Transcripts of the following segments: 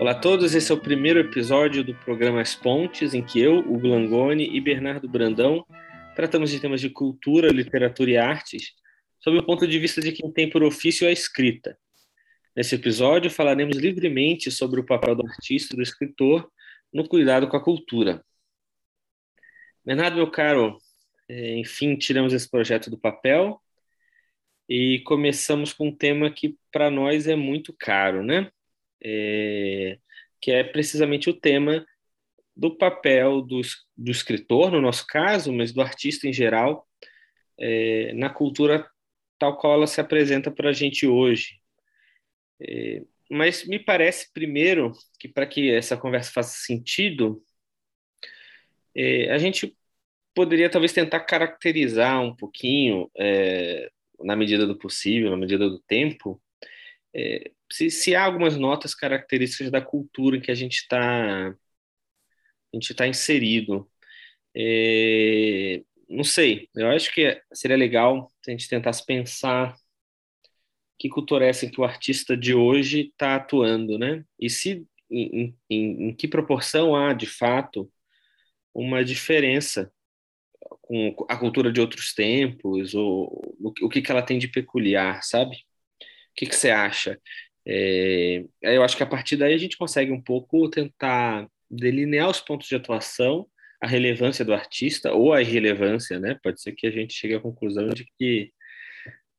Olá a todos, esse é o primeiro episódio do programa As Pontes, em que eu, o Glangoni e Bernardo Brandão tratamos de temas de cultura, literatura e artes, sob o ponto de vista de quem tem por ofício a escrita. Nesse episódio, falaremos livremente sobre o papel do artista e do escritor no cuidado com a cultura. Bernardo, meu caro, é, enfim, tiramos esse projeto do papel e começamos com um tema que para nós é muito caro, né? É, que é precisamente o tema do papel do, do escritor, no nosso caso, mas do artista em geral, é, na cultura tal qual ela se apresenta para a gente hoje. É, mas me parece, primeiro, que para que essa conversa faça sentido, é, a gente poderia talvez tentar caracterizar um pouquinho, é, na medida do possível, na medida do tempo, é, se, se, há algumas notas características da cultura em que a gente está a gente está inserido. É, não sei, eu acho que seria legal se a gente tentasse pensar que cultura é essa em que o artista de hoje está atuando, né? E se em, em, em, que proporção há, de fato, uma diferença com a cultura de outros tempos, ou o, o que, que ela tem de peculiar, sabe? O que, que você acha? É, eu acho que a partir daí a gente consegue um pouco tentar delinear os pontos de atuação, a relevância do artista ou a irrelevância, né? Pode ser que a gente chegue à conclusão de que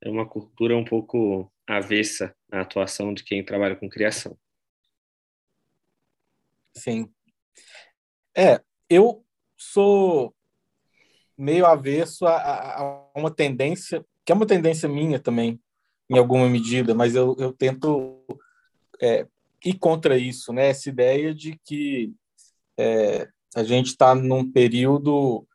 é uma cultura um pouco avessa à atuação de quem trabalha com criação. Sim. É, eu sou meio avesso a, a, uma tendência, que é uma tendência minha também, em alguma medida, mas eu, eu tento é, ir contra isso, né? Essa ideia de que é, a gente está num período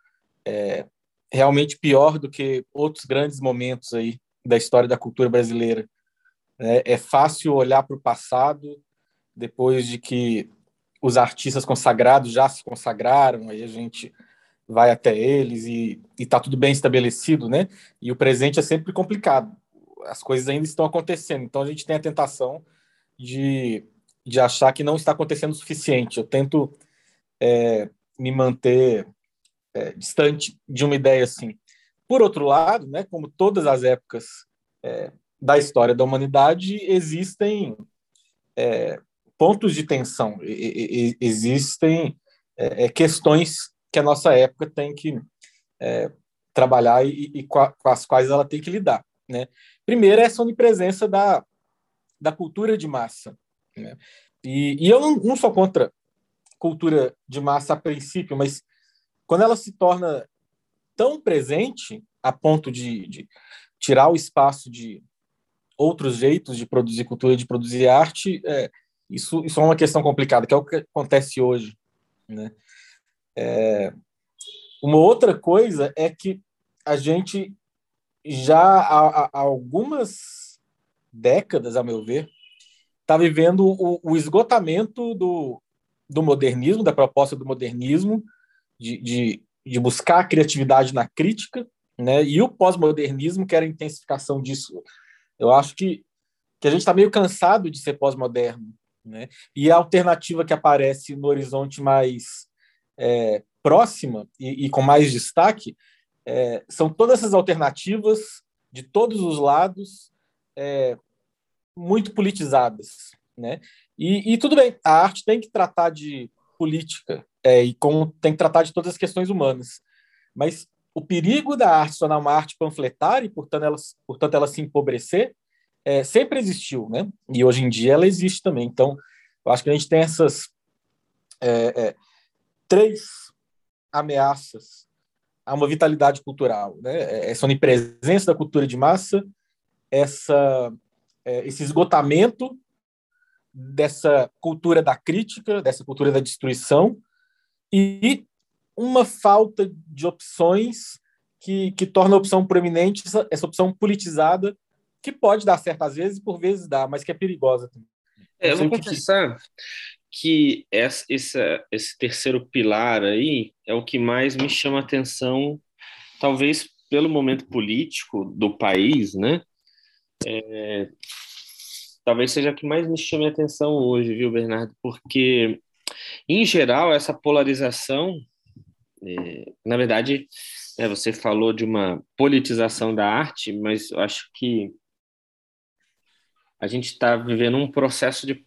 é, realmente pior do que outros grandes momentos aí da história da cultura brasileira. É, é fácil olhar para o passado depois de que os artistas consagrados já se consagraram, aí a gente vai até eles e está tudo bem estabelecido, né? E o presente é sempre complicado as coisas ainda estão acontecendo. Então a gente tem a tentação de, de achar que não está acontecendo o suficiente. Eu tento é, me manter é, distante de uma ideia assim. Por outro lado, né, como todas as épocas é, da história da humanidade, existem é, pontos de tensão, e, e, existem é, é, questões que a nossa época tem que trabalhar e, e com, as quais ela tem que lidar. Né? Primeiro, essa onipresença da, da cultura de massa. Né? E, e eu não, não sou contra cultura de massa a princípio, mas quando ela se torna tão presente a ponto de, de tirar o espaço de outros jeitos de produzir cultura, de produzir arte, é, isso, isso é uma questão complicada, que é o que acontece hoje. Né? É, uma outra coisa é que a gente já há, há algumas décadas, a meu ver, está vivendo o, o, esgotamento do, do modernismo, da proposta do modernismo, de, de, de buscar a criatividade na crítica, né? e o pós-modernismo, que era a intensificação disso. Eu acho que, que a gente está meio cansado de ser pós-moderno. Né? E a alternativa que aparece no horizonte mais é, próxima e, e com mais destaque é, são todas essas alternativas de todos os lados é, muito politizadas, né? E, e, tudo bem, a arte tem que tratar de política é, e tem que tratar de todas as questões humanas, mas o perigo da arte se tornar uma arte panfletária e, portanto, ela, portanto, ela se empobrecer é, sempre existiu, né? E hoje em dia ela existe também. Então, eu acho que a gente tem essas é, é, três ameaças a uma vitalidade cultural, né? Essa onipresença da cultura de massa, essa, é, esse esgotamento dessa cultura da crítica, dessa cultura da destruição e uma falta de opções que, que torna a opção proeminente essa, essa opção politizada que pode dar certo às vezes, por vezes dá, mas que é perigosa também. É, eu vou confessar que essa, esse, terceiro pilar aí é o que mais me chama atenção, talvez pelo momento político do país, né? É, talvez seja a que mais me chame atenção hoje, viu, Bernardo? Porque, em geral, essa polarização, é, na verdade, é, você falou de uma politização da arte, mas eu acho que a gente está vivendo um processo de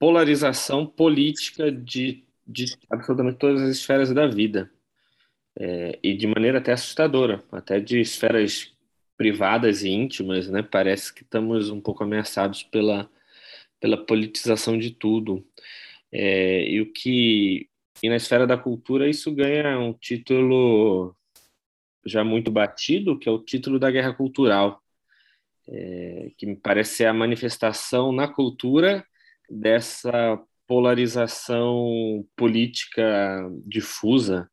polarização política de, de absolutamente todas as esferas da vida. É, e de maneira até assustadora, até de esferas privadas e íntimas, né? Parece que estamos um pouco ameaçados pela, pela politização de tudo. É, e o que e na esfera da cultura isso ganha um título já muito batido, que é o título da guerra cultural, é, que me parece ser a manifestação na cultura dessa polarização política difusa,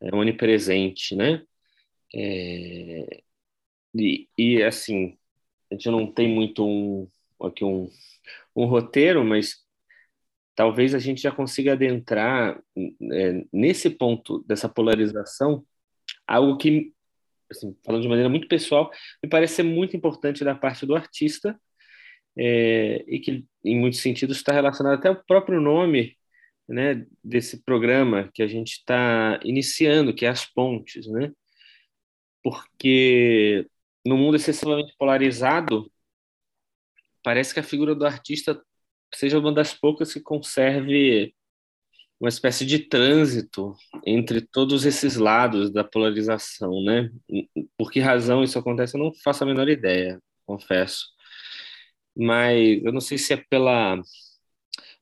é, onipresente, né? É, e, e, assim, a gente não tem muito um, aqui um, um roteiro, mas talvez a gente já consiga adentrar é, nesse ponto dessa polarização, algo que, assim, falando de maneira muito pessoal, me parece ser muito importante da parte do artista é, e que, em muitos sentidos, está relacionado até ao próprio nome né, desse programa que a gente está iniciando, que é as pontes, né? Porque no mundo excessivamente polarizado, parece que a figura do artista seja uma das poucas que conserve uma espécie de trânsito entre todos esses lados da polarização, né? Por que razão isso acontece, eu não faço a menor ideia, confesso. Mas eu não sei se é pela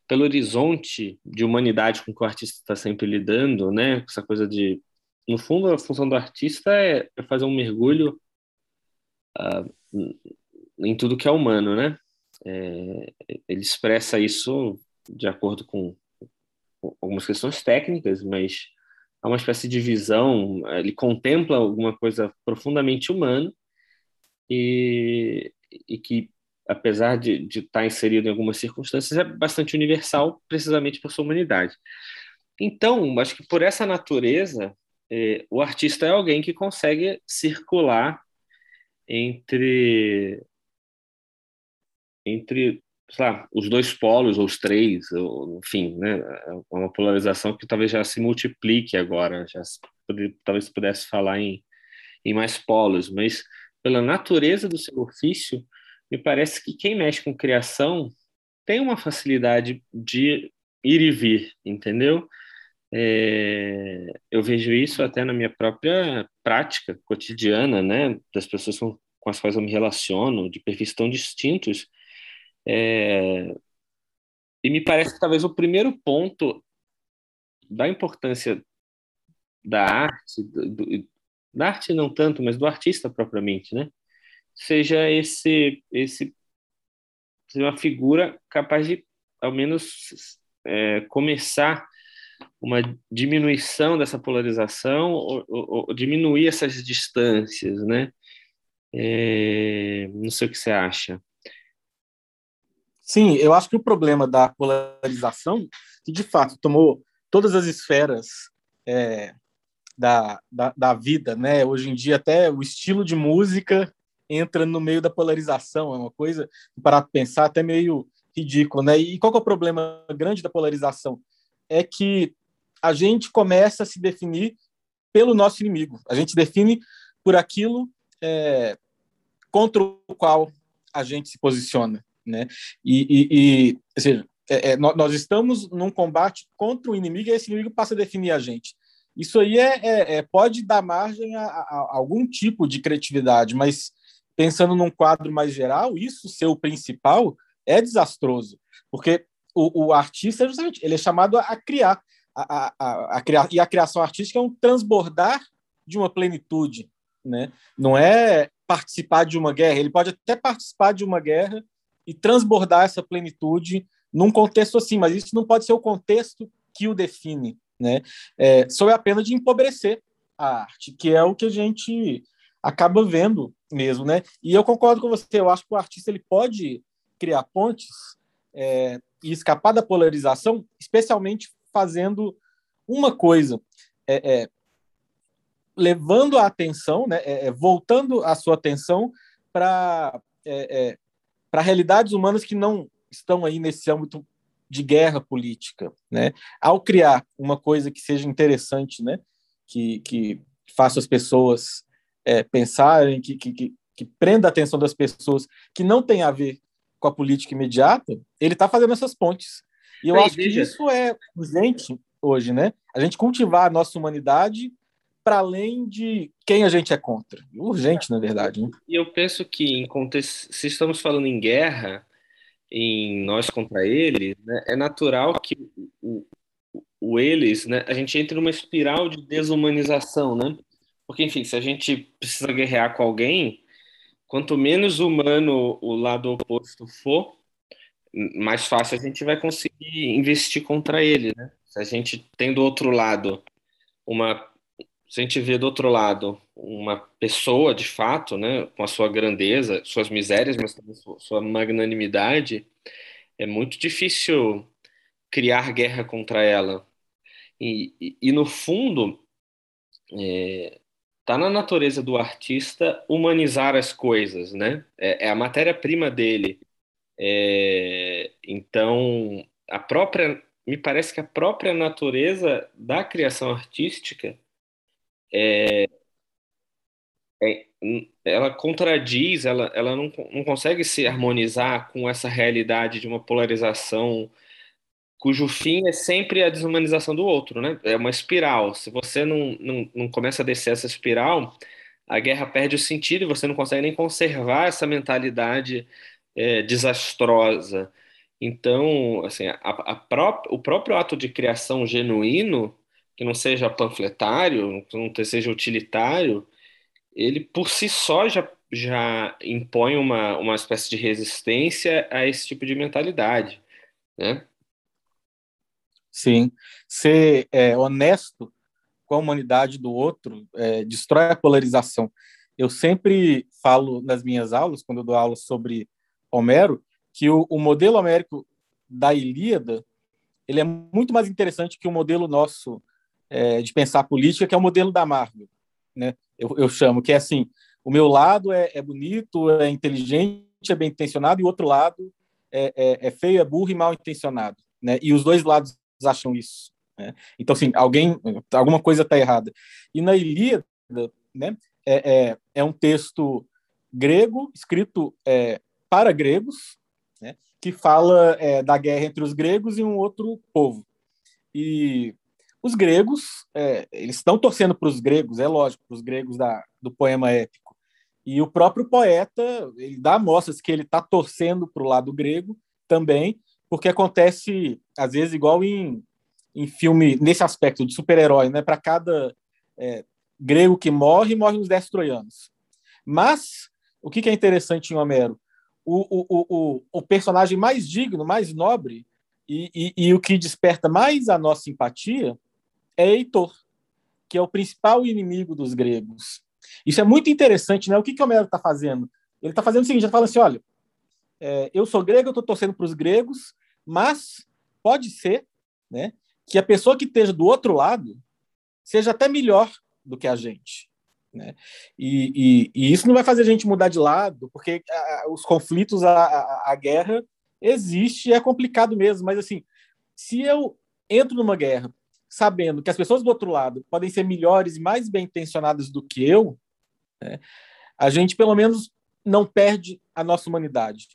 pelo horizonte de humanidade com que o artista está sempre lidando, né? Essa coisa de, no fundo, a função do artista é, é fazer um mergulho uh, em tudo que é humano, né? É, ele expressa isso de acordo com, algumas questões técnicas, mas há uma espécie de visão, ele contempla alguma coisa profundamente humana e, e que apesar de, de estar tá inserido em algumas circunstâncias, é bastante universal, precisamente por sua humanidade. Então, acho que por essa natureza, é, o artista é alguém que consegue circular entre entre lá, os dois polos ou os três, ou, enfim, né, é uma polarização que talvez já se multiplique agora, já se, talvez pudesse falar em, em mais polos, mas pela natureza do seu ofício, me parece que quem mexe com criação tem uma facilidade de ir e vir, entendeu? É, eu vejo isso até na minha própria prática cotidiana, né? Das pessoas com, com as quais eu me relaciono, de perfis tão distintos. É, e me parece que talvez o primeiro ponto da importância da arte, do, do, da arte não tanto, mas do artista propriamente, né? Seja esse esse uma figura capaz de ao menos é, começar uma diminuição dessa polarização ou, ou, ou diminuir essas distâncias, né? É, não sei o que você acha. Sim, eu acho que o problema da polarização, que de fato tomou todas as esferas é, da, da, da, vida, né? Hoje em dia até o estilo de música entra no meio da polarização, é uma coisa, para pensar, até meio ridículo, né? E qual é o problema grande da polarização? É que a gente começa a se definir pelo nosso inimigo. A gente define por aquilo é, contra o qual a gente se posiciona, né? E, e, e ou seja, é, é, nós estamos num combate contra o inimigo e esse inimigo passa a definir a gente. Isso aí é, é, é pode dar margem a, a, a, algum tipo de criatividade, mas pensando num quadro mais geral, isso ser o principal é desastroso, porque o, o artista justamente ele é chamado a, criar, a, a, a, criar, e a criação artística é um transbordar de uma plenitude, né? Não é participar de uma guerra, ele pode até participar de uma guerra e transbordar essa plenitude num contexto assim, mas isso não pode ser o contexto que o define, né? É, sob a pena de empobrecer a arte, que é o que a gente acaba vendo mesmo, né? E eu concordo com você, eu acho que o artista ele pode criar pontes é, e escapar da polarização, especialmente fazendo uma coisa, é, é, levando a atenção, né, é, é, voltando a sua atenção para é, para realidades humanas que não estão aí nesse âmbito de guerra política, né? Ao criar uma coisa que seja interessante, né? Que, que faça as pessoas é, pensarem, que, que, que, prenda a atenção das pessoas, que não tem a ver com a política imediata, ele está fazendo essas pontes. E eu acho que isso é urgente hoje, né? A gente cultivar a nossa humanidade para além de quem a gente é contra. Urgente, na verdade. Né? E eu penso que, contexto, se estamos falando em guerra, em nós contra eles, né, é natural que o, o, o, eles, né, a gente entre numa espiral de desumanização, né? Porque, enfim, se a gente precisa guerrear com alguém, quanto menos humano o lado oposto for, mais fácil a gente vai conseguir investir contra ele, né? Se a gente tem do outro lado uma se a gente vê do outro lado uma pessoa de fato, né, com a sua grandeza, suas misérias, mas também sua magnanimidade, é muito difícil criar guerra contra ela. E, e, e no fundo, é, tá na natureza do artista humanizar as coisas, né? É, é a matéria-prima dele. É, então, a própria, me parece que a própria natureza da criação artística é, é, ela contradiz, ela, ela não, não consegue se harmonizar com essa realidade de uma polarização cujo fim é sempre a desumanização do outro, né? É uma espiral. Se você não, não, não começa a descer essa espiral, a guerra perde o sentido e você não consegue nem conservar essa mentalidade é, desastrosa. Então, assim, a, a pró o próprio ato de criação genuíno que não seja panfletário, que não seja utilitário, ele por si só já, já impõe uma, uma espécie de resistência a esse tipo de mentalidade, né? Sim. Ser é, honesto com a humanidade do outro é, destrói a polarização. Eu sempre falo nas minhas aulas, quando eu dou aula sobre Homero, que o, o modelo homérico da Ilíada ele é muito mais interessante que o modelo nosso é, de pensar política, que é o modelo da Marvel, né? Eu, eu chamo, que é assim, o meu lado é, é, bonito, é inteligente, é bem intencionado, e o outro lado é, é, é feio, é burro e mal intencionado, né? E os dois lados acham isso. Né? Então, assim, alguém, alguma coisa está errada. E na Ilíada, né? É, é, é um texto grego escrito é, para gregos, né? Que fala é, da guerra entre os gregos e um outro povo. E os gregos, é, eles estão torcendo para os gregos, é lógico, para os gregos da, do poema épico. E o próprio poeta, ele dá mostras que ele está torcendo para o lado grego também, porque acontece, às vezes, igual em, em filme, nesse aspecto de super-herói, né? Para cada é, grego que morre, morrem os dez troianos. Mas, o que, que é interessante em Homero? O, o, o, o personagem mais digno, mais nobre, e, e, e, o que desperta mais a nossa simpatia é Heitor, que é o principal inimigo dos gregos. Isso é muito interessante, né? O que, que Homero está fazendo? Ele está fazendo o seguinte: ele fala assim, olha, é, eu sou grego, eu estou torcendo para os gregos, mas pode ser, né, que a pessoa que esteja do outro lado seja até melhor do que a gente. Né? E, e, e, isso não vai fazer a gente mudar de lado, porque a, os conflitos, a, a, a, guerra existe, é complicado mesmo. Mas assim, se eu entro numa guerra sabendo que as pessoas do outro lado podem ser melhores e mais bem intencionadas do que eu, né, a gente pelo menos não perde a nossa humanidade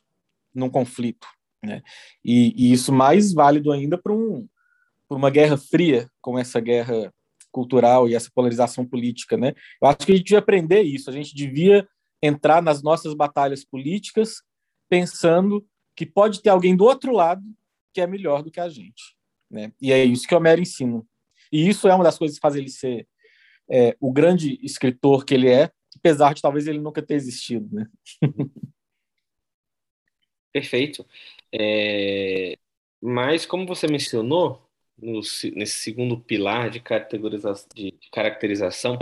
num conflito. Né? E, e isso mais válido ainda para um, uma guerra fria, como essa guerra cultural e essa polarização política. Né? Eu acho que a gente devia aprender isso, a gente devia entrar nas nossas batalhas políticas pensando que pode ter alguém do outro lado que é melhor do que a gente. Né? E é isso que Homero ensina. E isso é uma das coisas que faz ele ser é, o grande escritor que ele é, apesar de talvez ele nunca ter existido. Né? Perfeito. É... Mas, como você mencionou, no, nesse segundo pilar de, caracteriza de caracterização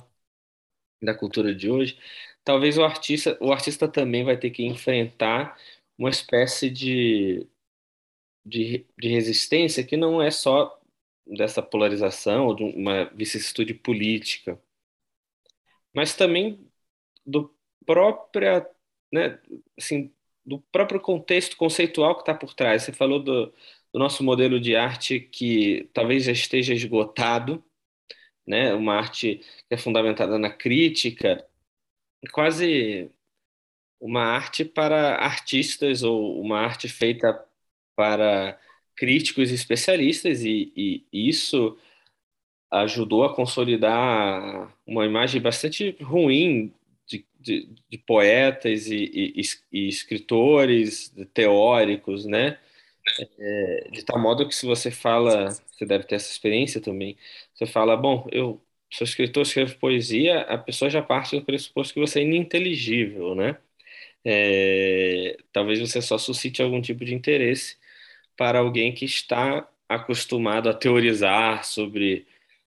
da cultura de hoje, talvez o artista, o artista também vai ter que enfrentar uma espécie de de, de resistência que não é só dessa polarização ou de uma vicissitude política, mas também do própria, né, assim, do próprio contexto conceitual que está por trás. Você falou do, do nosso modelo de arte que talvez já esteja esgotado, né? Uma arte que é fundamentada na crítica, quase uma arte para artistas ou uma arte feita para críticos e especialistas e, e isso ajudou a consolidar uma imagem bastante ruim de, de, de poetas e, e, e, escritores teóricos, né? É, de tal modo que se você fala, você deve ter essa experiência também, você fala, bom, eu sou escritor, escrevo poesia, a pessoa já parte do pressuposto que você é ininteligível, né? É, talvez você só suscite algum tipo de interesse para alguém que está acostumado a teorizar sobre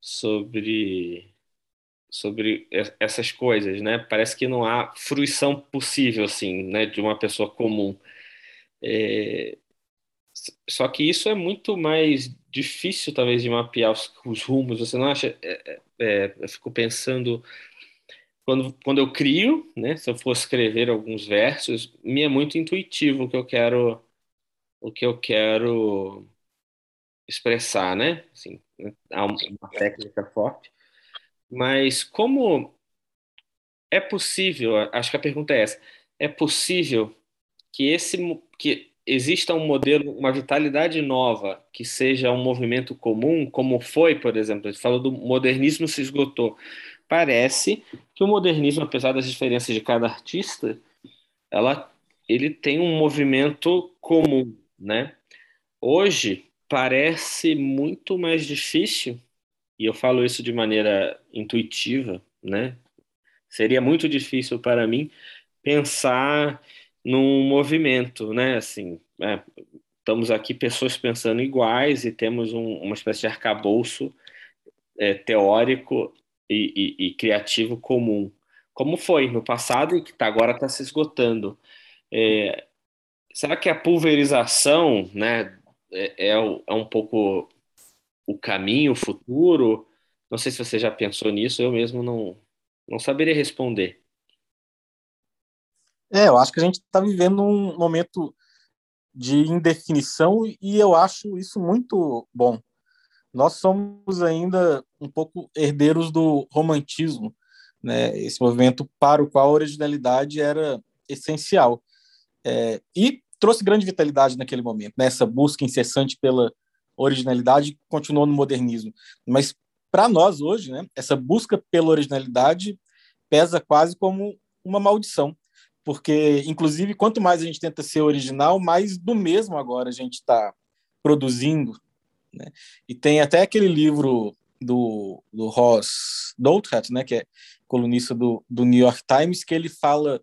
sobre sobre essas coisas, né? Parece que não há fruição possível assim, né, de uma pessoa comum. É... Só que isso é muito mais difícil, talvez, de mapear os, os rumos. Você não acha? É, é, é, eu fico pensando quando, quando eu crio, né? Se eu for escrever alguns versos, me é muito intuitivo o que eu quero, o que eu quero expressar, né? Assim, há uma técnica forte. Mas como é possível, acho que a pergunta é essa, é possível que esse que exista um modelo, uma vitalidade nova, que seja um movimento comum, como foi, por exemplo, a gente falou do modernismo se esgotou. Parece que o modernismo, apesar das diferenças de cada artista, ela, ele tem um movimento comum, né? Hoje parece muito mais difícil e eu falo isso de maneira intuitiva, né? Seria muito difícil para mim pensar num movimento, né? Assim, é, estamos aqui pessoas pensando iguais e temos um, uma espécie de arcabouço é, teórico e, e, e, criativo comum, como foi no passado e que tá, agora está se esgotando. É, será que a pulverização, né, é, é, é um pouco o caminho, o futuro? Não sei se você já pensou nisso, eu mesmo não, não saberia responder. É, eu acho que a gente está vivendo um momento de indefinição e eu acho isso muito bom. Nós somos ainda um pouco herdeiros do romantismo, né? esse movimento para o qual a originalidade era essencial. É, e trouxe grande vitalidade naquele momento, nessa né? busca incessante pela originalidade continuou no modernismo. Mas para nós hoje, né, essa busca pela originalidade pesa quase como uma maldição, porque inclusive quanto mais a gente tenta ser original, mais do mesmo agora a gente está produzindo. Né? E tem até aquele livro do, do Ross Douthat, né, que é colunista do, do New York Times, que ele fala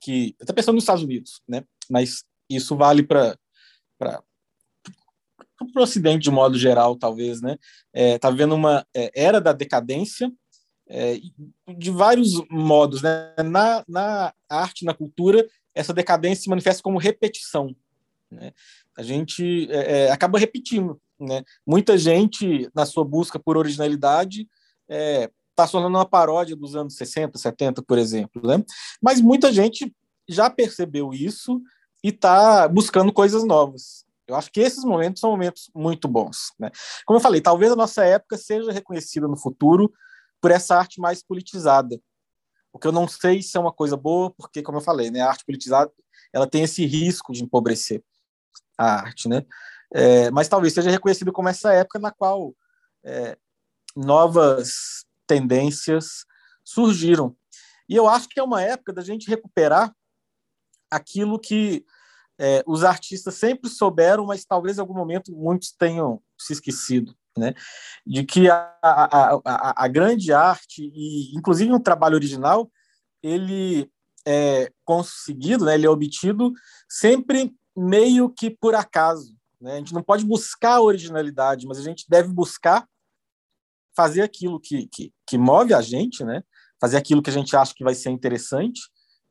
que está pensando nos Estados Unidos, né? Mas isso vale para para o Ocidente de modo geral, talvez, né? Está é, tá vivendo uma é, era da decadência é, de vários modos, né? Na, na arte, na cultura, essa decadência se manifesta como repetição. Né? A gente é, é, acaba repetindo, né? Muita gente, na sua busca por originalidade, está é, se tornando uma paródia dos anos 60, 70, por exemplo, né? Mas muita gente já percebeu isso e está buscando coisas novas. Eu acho que esses momentos são momentos muito bons. Né? Como eu falei, talvez a nossa época seja reconhecida no futuro por essa arte mais politizada. O que eu não sei se é uma coisa boa, porque, como eu falei, né, a arte politizada ela tem esse risco de empobrecer a arte. Né? É, mas talvez seja reconhecido como essa época na qual é, novas tendências surgiram. E eu acho que é uma época da gente recuperar aquilo que é, os artistas sempre souberam, mas talvez em algum momento muitos tenham se esquecido, né? De que a, a, a, a grande arte, e inclusive um trabalho original, ele é conseguido, né? ele é obtido sempre meio que por acaso. Né? A gente não pode buscar a originalidade, mas a gente deve buscar fazer aquilo que, que, que move a gente, né? fazer aquilo que a gente acha que vai ser interessante,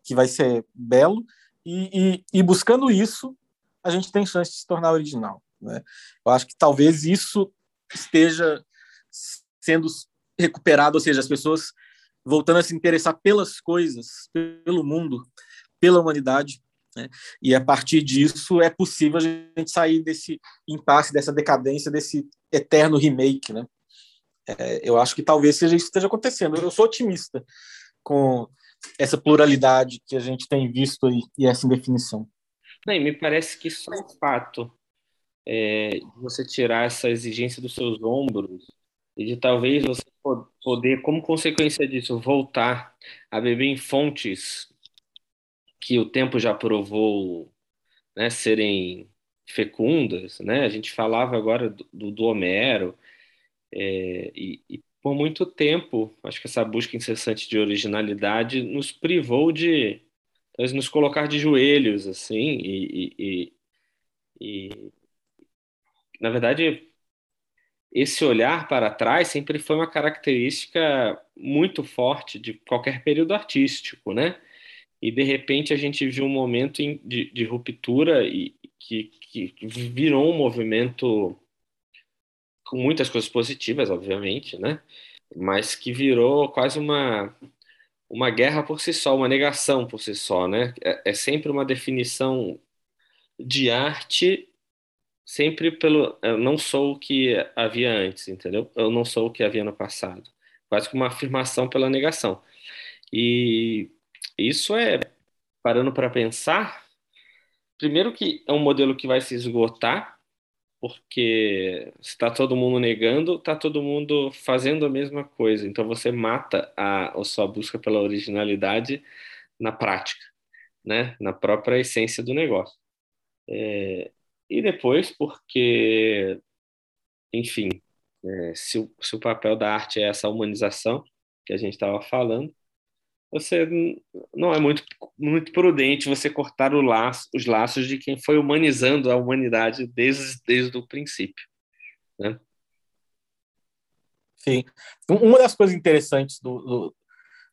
que vai ser belo, e, e, e, buscando isso, a gente tem chance de se tornar original. Né? Eu acho que talvez isso esteja sendo recuperado, ou seja, as pessoas voltando a se interessar pelas coisas, pelo mundo, pela humanidade, Né? E a partir disso é possível a gente sair desse impasse, dessa decadência, desse eterno remake. Né? É, eu acho que talvez seja isso que esteja acontecendo. Eu sou otimista com essa pluralidade que a gente tem visto aí, e essa indefinição. Não, me parece que só o fato é, de você tirar essa exigência dos seus ombros e de talvez você poder, como consequência disso, voltar a beber em fontes que o tempo já provou né, serem fecundas, né? A gente falava agora do, do Homero é, e, e, por muito tempo, acho que essa busca incessante de originalidade nos privou de nos colocar de joelhos, assim, e, e, e na verdade esse olhar para trás sempre foi uma característica muito forte de qualquer período artístico, né? E de repente a gente viu um momento de, de ruptura e que, que virou um movimento com muitas coisas positivas, obviamente, né? Mas que virou quase uma uma guerra por si só, uma negação por si só, né? É, é sempre uma definição de arte sempre pelo eu não sou o que havia antes, entendeu? Eu não sou o que havia no passado. Quase que uma afirmação pela negação. E isso é parando para pensar, primeiro que é um modelo que vai se esgotar, porque está todo mundo negando, está todo mundo fazendo a mesma coisa. Então você mata a, a sua busca pela originalidade na prática, né? Na própria essência do negócio. É, e depois porque, enfim, é, se, se o papel da arte é essa humanização que a gente estava falando, você não é muito, muito prudente você cortar laço, os laços de quem foi humanizando a humanidade desde, desde o princípio. Né? Sim. Uma das coisas interessantes do, do,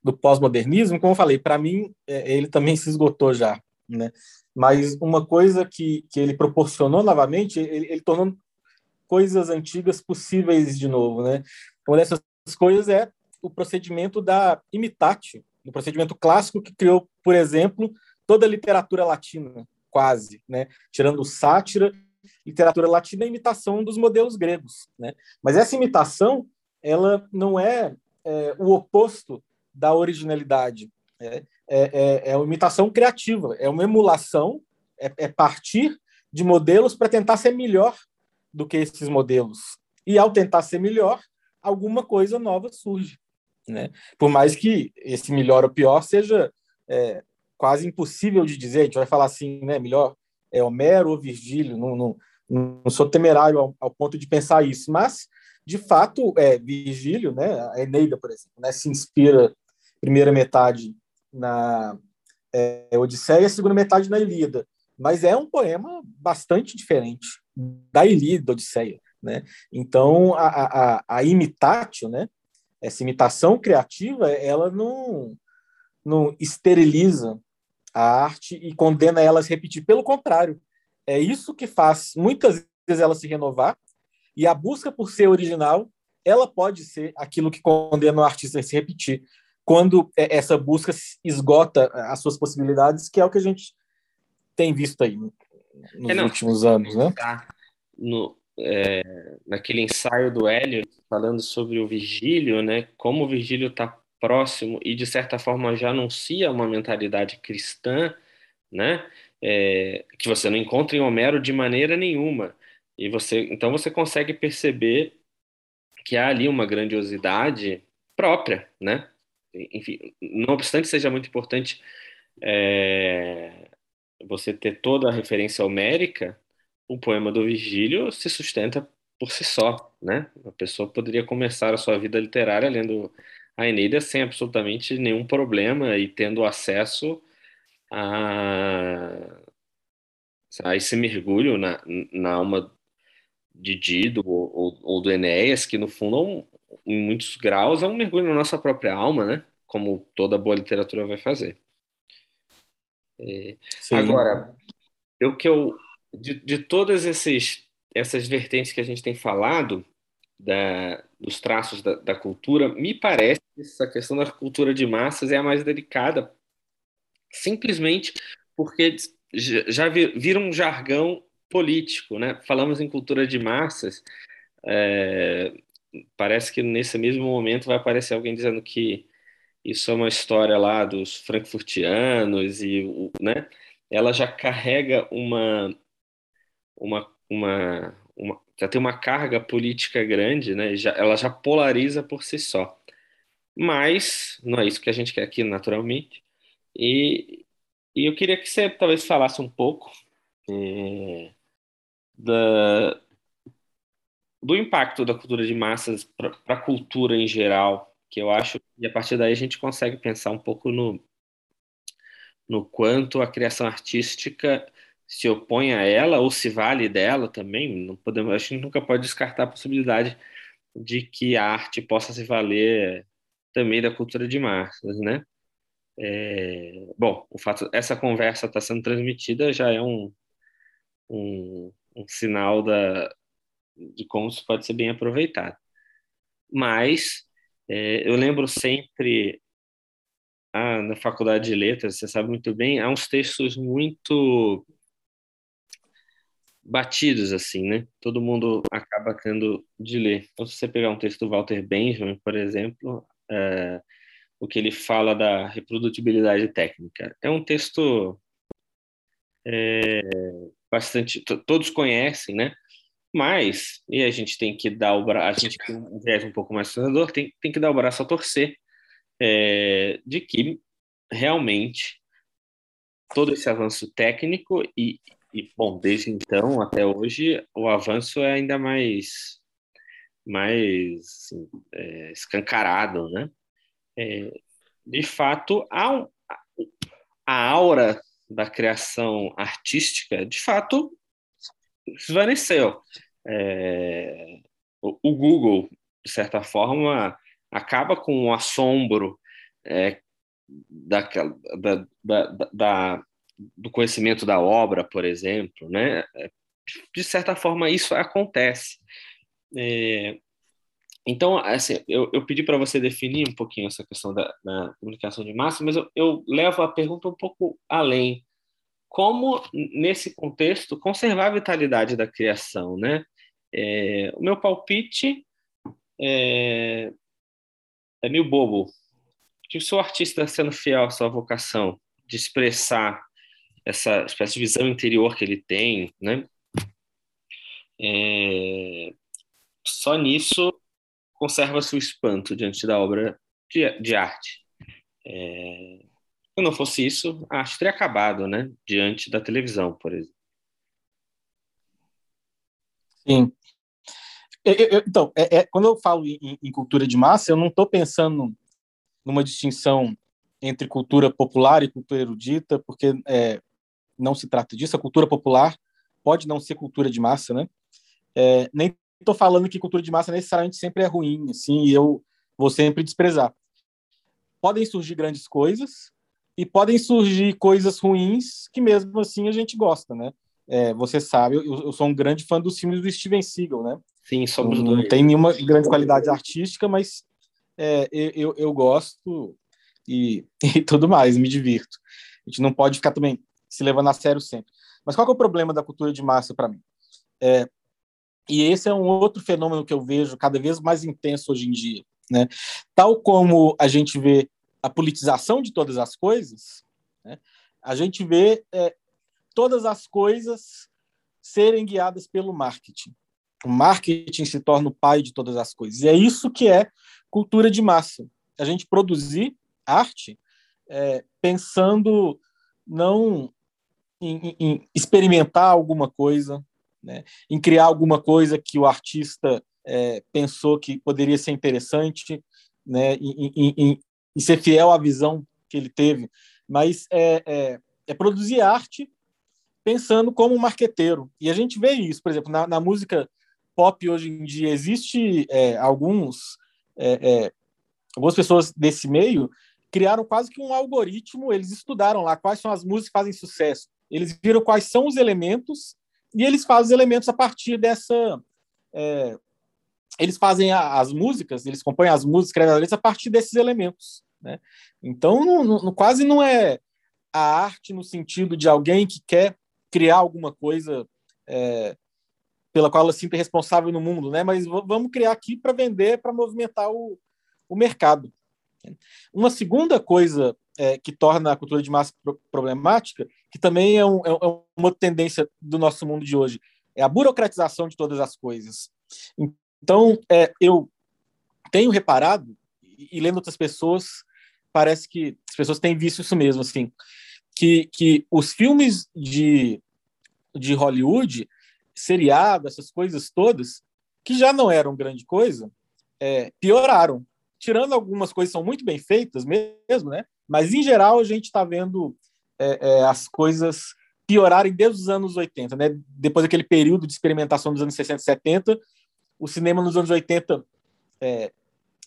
do pós-modernismo, como eu falei, para mim, é, ele também se esgotou já. Né? Mas uma coisa que, que ele proporcionou novamente, ele, ele tornou coisas antigas possíveis de novo. Né? Uma dessas coisas é o procedimento da imitatio, o procedimento clássico que criou, por exemplo, toda a literatura latina, quase, né? tirando sátira, literatura latina é imitação dos modelos gregos. Né? Mas essa imitação ela não é, é o oposto da originalidade. É, é, é, é uma imitação criativa, é uma emulação, é, é partir de modelos para tentar ser melhor do que esses modelos. E ao tentar ser melhor, alguma coisa nova surge. Né? Por mais que esse melhor ou pior seja é, quase impossível de dizer, a gente vai falar assim, né? melhor é Homero ou Virgílio, não, não, não sou temerário ao, ao, ponto de pensar isso, mas, de fato, é, Virgílio, né? a Eneida, por exemplo, né? se inspira primeira metade na é, Odisseia segunda metade na Ilíada. Mas é um poema bastante diferente da Ilíada, da Odisseia. Né? Então, a, a, a imitatio, né? Essa imitação criativa, ela não, não esteriliza a arte e condena ela a se repetir. Pelo contrário, é isso que faz muitas vezes ela se renovar e a busca por ser original, ela pode ser aquilo que condena o artista a se repetir quando é, essa busca esgota as suas possibilidades, que é o que a gente tem visto aí nos é, últimos anos, né? Tá no, é, naquele ensaio do Hélio falando sobre o Virgílio, né? Como o Virgílio está próximo e de certa forma já anuncia uma mentalidade cristã, né? É, que você não encontra em Homero de maneira nenhuma. E você, então você consegue perceber que há ali uma grandiosidade própria, né? enfim, não obstante seja muito importante é, você ter toda a referência homérica, o poema do Virgílio se sustenta por si só, né? A pessoa poderia começar a sua vida literária lendo a Eneida sem absolutamente nenhum problema e tendo acesso a, a esse mergulho na, na alma de Dido ou, ou, do Enéas, que no fundo é em muitos graus, é um mergulho na nossa própria alma, né? Como toda boa literatura vai fazer. É, agora, o que eu de, de todas esses, essas vertentes que a gente tem falado da, dos traços da, da cultura, me parece que essa questão da cultura de massas é a mais delicada, simplesmente porque já vira um jargão político, né? Falamos em cultura de massas, é, parece que nesse mesmo momento vai aparecer alguém dizendo que isso é uma história lá dos frankfurtianos e, né? Ela já carrega uma uma uma, uma já tem uma carga política grande, né? Já, ela já polariza por si só. Mas não é isso que a gente quer aqui, naturalmente. E, e eu queria que você talvez falasse um pouco é, da, do impacto da cultura de massas para a cultura em geral, que eu acho que a partir daí a gente consegue pensar um pouco no, no quanto a criação artística se opõe a ela ou se vale dela também. Não podemos, a gente nunca pode descartar a possibilidade de que a arte possa se valer também da cultura de massas, né? É, bom, o fato essa conversa está sendo transmitida já é um, um, um sinal da, de como isso pode ser bem aproveitado. Mas é, eu lembro sempre ah, na faculdade de letras, você sabe muito bem, há uns textos muito batidos assim, né? Todo mundo acaba tendo de ler. Então, se você pegar um texto do Walter Benjamin, por exemplo, é, o que ele fala da reprodutibilidade técnica, é um texto é, bastante todos conhecem, né? Mas e a gente tem que dar o braço, a gente tem um viés um pouco mais sonador, tem, tem que dar o braço a torcer é, de que realmente todo esse avanço técnico e, e bom, desde então até hoje, o avanço é ainda mais, mais assim, é, escancarado, né? É, de fato, um, a aura da criação artística, de fato, esvaneceu. É, o, o, Google, de certa forma, acaba com o assombro é, da, da, da, da do conhecimento da obra, por exemplo, né? De certa forma, isso acontece. É, então, assim, eu, eu pedi para você definir um pouquinho essa questão da, da comunicação de massa, mas eu, eu, levo a pergunta um pouco além. Como, nesse contexto, conservar a vitalidade da criação, né? É, o meu palpite é, é meio bobo. Que se o artista sendo fiel à sua vocação de expressar essa espécie de visão interior que ele tem, né? É, só nisso conserva-se o espanto diante da obra de, de arte. É, se não fosse isso, a arte teria acabado, né? Diante da televisão, por exemplo. Sim. Eu, eu, então, é, é, quando eu falo em, em, cultura de massa, eu não estou pensando numa distinção entre cultura popular e cultura erudita, porque é, não se trata disso. A cultura popular pode não ser cultura de massa, né? É, nem estou falando que cultura de massa necessariamente sempre é ruim, assim, e eu vou sempre desprezar. Podem surgir grandes coisas e podem surgir coisas ruins que mesmo assim a gente gosta, né? É, você sabe, eu, eu, sou um grande fã dos filmes do Steven Seagal, né? Sim, somos não, dois. Não tem nenhuma grande qualidade artística, mas é, eu, eu gosto e, e tudo mais, me divirto. A gente não pode ficar também se levando a sério sempre. Mas qual é o problema da cultura de massa para mim? É, e esse é um outro fenômeno que eu vejo cada vez mais intenso hoje em dia. Né? Tal como a gente vê a politização de todas as coisas, né? a gente vê é, todas as coisas serem guiadas pelo marketing. O marketing se torna o pai de todas as coisas. E é isso que é cultura de massa. A gente produzir arte é, pensando não em, em experimentar alguma coisa, né? em criar alguma coisa que o artista é, pensou que poderia ser interessante, né? em, em, em, ser fiel à visão que ele teve, mas é, é, é, produzir arte pensando como um marqueteiro. E a gente vê isso, por exemplo, na, na música pop hoje em dia, existe é, alguns é, é, algumas pessoas desse meio criaram quase que um algoritmo, eles estudaram lá quais são as músicas que fazem sucesso. Eles viram quais são os elementos e eles fazem os elementos a partir dessa. É, eles fazem a, as músicas, eles compõem as músicas, escrevem as letras a partir desses elementos. Né? Então, não, não, quase não é a arte no sentido de alguém que quer criar alguma coisa é, pela qual ela se sinta responsável no mundo, né? Mas vamos criar aqui para vender, para movimentar o, o mercado. Uma segunda coisa é, que torna a cultura de massa problemática, que também é, um, é, é uma tendência do nosso mundo de hoje, é a burocratização de todas as coisas. Então, é, eu tenho reparado, e, lendo outras pessoas, parece que as pessoas têm visto isso mesmo, assim, que, que os filmes de, de Hollywood seriado, essas coisas todas, que já não eram grande coisa, é, pioraram. Tirando algumas coisas que são muito bem feitas mesmo, né? Mas, em geral, a gente está vendo é, é, as coisas piorarem desde os anos 80, né? Depois daquele período de experimentação dos anos 60 e 70, o cinema nos anos 80 é,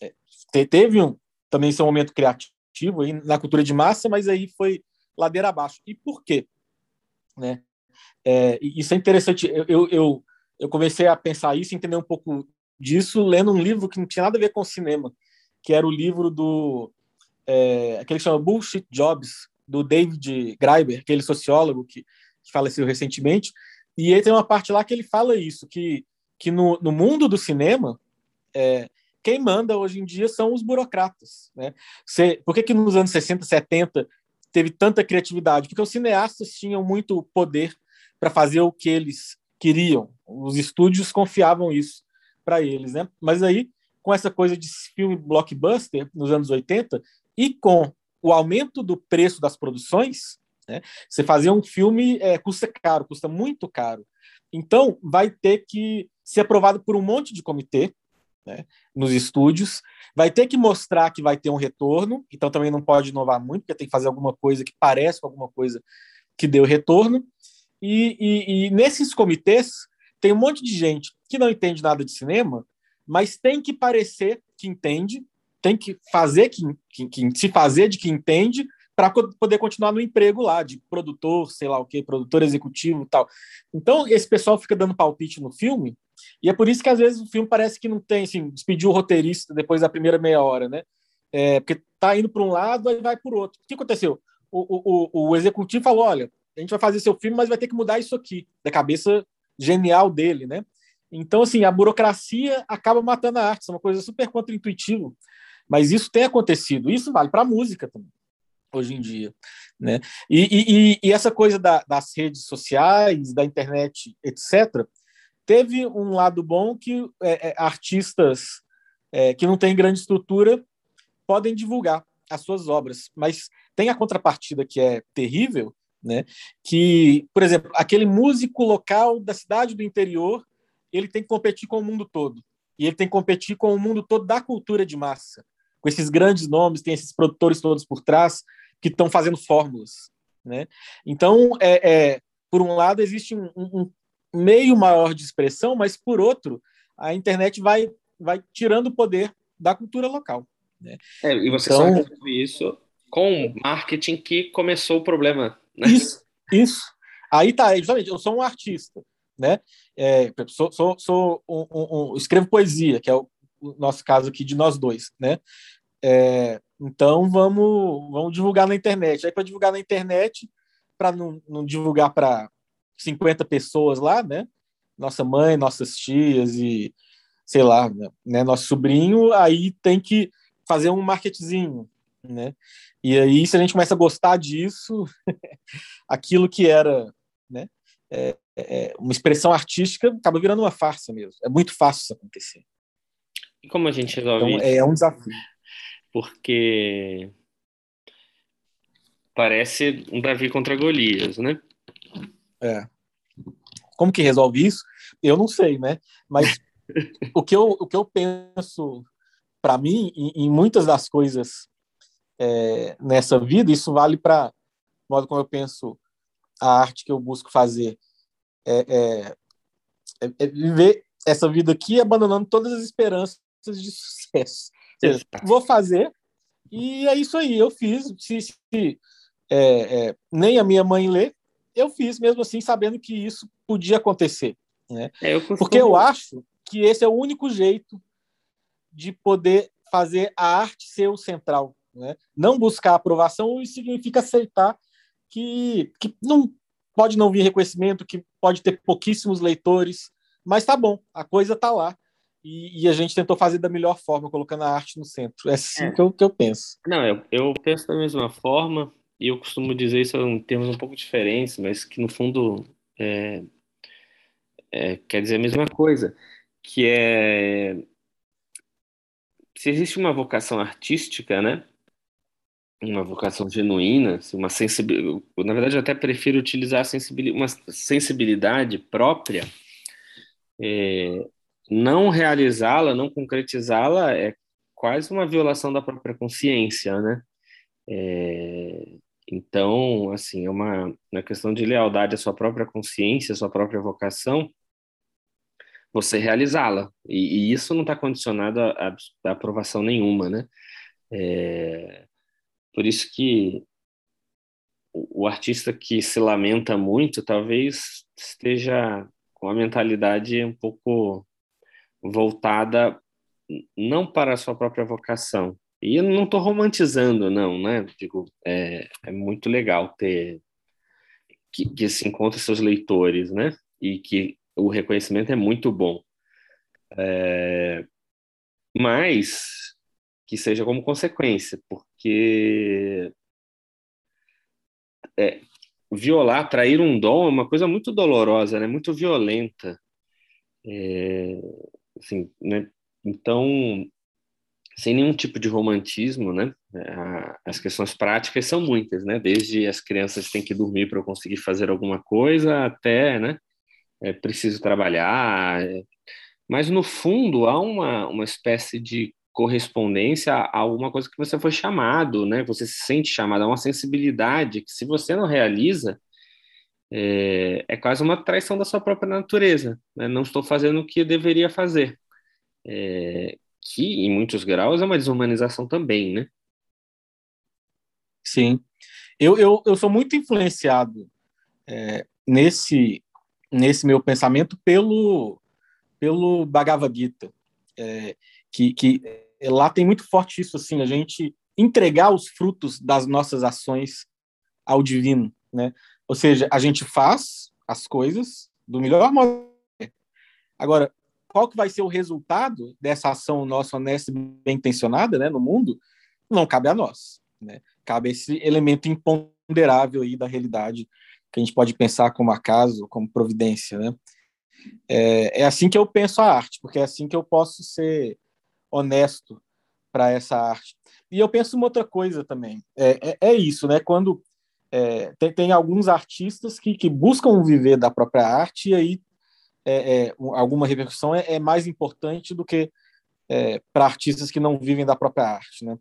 é, teve um, também seu momento criativo aí, na cultura de massa, mas aí foi ladeira abaixo. E por quê? Né? É, isso é interessante. Eu, eu, eu comecei a pensar isso, entender um pouco disso, lendo um livro que não tinha nada a ver com cinema, que era o livro do é, aquele que chama Bullshit Jobs do David Graeber, aquele sociólogo que, que faleceu recentemente. E ele tem uma parte lá que ele fala isso, que, que no, no mundo do cinema, é, quem manda hoje em dia são os burocratas. Né? Você, por que, que nos anos 60, 70 teve tanta criatividade? Porque os cineastas tinham muito poder para fazer o que eles queriam. Os estúdios confiavam isso para eles, né? Mas aí, com essa coisa de filme blockbuster nos anos 80 e com o aumento do preço das produções, né? Você fazer um filme é, custa caro, custa muito caro. Então, vai ter que ser aprovado por um monte de comitê né, nos estúdios, vai ter que mostrar que vai ter um retorno, então também não pode inovar muito, porque tem que fazer alguma coisa que parece com alguma coisa que deu retorno. E, e, e, nesses comitês tem um monte de gente que não entende nada de cinema, mas tem que parecer que entende, tem que fazer que, que, que se fazer de que entende para poder continuar no emprego lá de produtor, sei lá o que, produtor executivo, tal. Então esse pessoal fica dando palpite no filme e é por isso que às vezes o filme parece que não tem, assim, despediu o roteirista depois da primeira meia hora, né? É, porque tá indo para um lado e vai para o outro. O que aconteceu? O, o, o executivo falou: olha, a gente vai fazer seu filme, mas vai ter que mudar isso aqui, da cabeça genial dele, né? Então, assim, a burocracia acaba matando a arte, isso é uma coisa super contra-intuitiva, mas isso tem acontecido, isso vale para a música também, hoje em dia, né? E, e, e essa coisa da, das redes sociais, da internet, etc., teve um lado bom que é, é, artistas é, que não têm grande estrutura podem divulgar as suas obras, mas tem a contrapartida que é terrível, né? Que, por exemplo, aquele músico local da cidade do interior, ele tem que competir com o mundo todo. E ele tem que competir com o mundo todo da cultura de massa. Com esses grandes nomes, tem esses produtores todos por trás que estão fazendo fórmulas, né? Então, é, é, por um lado, existe um, um, meio maior de expressão, mas por outro, a internet vai, vai tirando o poder da cultura local. Né? É, e você então, resolve isso com marketing que começou o problema né? Isso, isso. Aí tá, justamente, eu sou um artista, né? É, sou, sou, sou um, um, um, escrevo poesia, que é o, o, nosso caso aqui de nós dois, né? É, então vamos, vamos divulgar na internet. Aí para divulgar na internet, para não, não divulgar para 50 pessoas lá, né? Nossa mãe, nossas tias e sei lá, né? Nosso sobrinho, aí tem que fazer um marketzinho, né? E aí, se a gente começa a gostar disso, aquilo que era né, é, é uma expressão artística acaba virando uma farsa mesmo. É muito fácil isso acontecer. E como a gente resolve então, isso? É um desafio. Porque parece um Davi contra Golias, né? É. Como que resolve isso? Eu não sei, né? Mas o, que eu, o que eu penso para mim, em, em, muitas das coisas é, nessa vida, isso vale para modo como eu penso a arte que eu busco fazer. É, é, é, é viver essa vida aqui abandonando todas as esperanças de sucesso. Seja, vou fazer e é isso aí. Eu fiz. Se, se é, é, nem a minha mãe lê, eu fiz mesmo assim, sabendo que isso podia acontecer. Né? Eu costumo... Porque eu acho que esse é o único jeito de poder fazer a arte ser o central né? Não buscar aprovação significa aceitar que, que não pode não vir reconhecimento, que pode ter pouquíssimos leitores, mas tá bom, a coisa tá lá. E, e a gente tentou fazer da melhor forma, colocando a arte no centro. É assim é. Que, eu, que eu penso. Não, eu, eu penso da mesma forma, e eu costumo dizer isso em termos um pouco diferentes, mas que no fundo é, é, quer dizer a mesma coisa, que é se existe uma vocação artística, né? Uma vocação genuína, uma sensibilidade. Na verdade, eu até prefiro utilizar sensibilidade, uma sensibilidade própria. É, não realizá-la, não concretizá-la é quase uma violação da própria consciência, né? É, então, assim, é uma, uma questão de lealdade à sua própria consciência, à sua própria vocação, você realizá-la. E, e, isso não está condicionado a, aprovação nenhuma, né? É, por isso que o, artista que se lamenta muito talvez esteja com a mentalidade um pouco voltada não para a sua própria vocação. E eu não estou romantizando, não, né? Digo, é, é muito legal ter que, que se encontre seus leitores, né? E que o reconhecimento é muito bom. É, mas que seja como consequência, porque é, violar, trair um dom é uma coisa muito dolorosa, né? muito violenta. É, assim, né? Então, sem nenhum tipo de romantismo, né? As questões práticas são muitas, né? Desde as crianças têm que dormir para eu conseguir fazer alguma coisa, até, né? é preciso trabalhar. É... Mas, no fundo, há uma, uma espécie de correspondência a alguma coisa que você foi chamado, né? Você se sente chamado, há uma sensibilidade que, se você não realiza, é, é quase uma traição da sua própria natureza. Né? Não estou fazendo o que deveria fazer. É, que, em muitos graus, é uma desumanização também, né? Sim. Eu, eu, eu sou muito influenciado é, nesse nesse meu pensamento pelo pelo Bhagavad Gita, é, que, que é, lá tem muito forte isso assim, a gente entregar os frutos das nossas ações ao divino, né? Ou seja, a gente faz as coisas do melhor modo. Agora, qual que vai ser o resultado dessa ação nossa honesta e bem intencionada, né, no mundo? Não cabe a nós, né? Cabe esse elemento imponderável aí da realidade que a gente pode pensar como acaso, como providência, né? É, é assim que eu penso a arte, porque é assim que eu posso ser honesto para essa arte. E eu penso uma outra coisa também. É, é, é isso, né? Quando é, tem, tem, alguns artistas que, que, buscam viver da própria arte e aí é, é, alguma repercussão é, é, mais importante do que para artistas que não vivem da própria arte, né?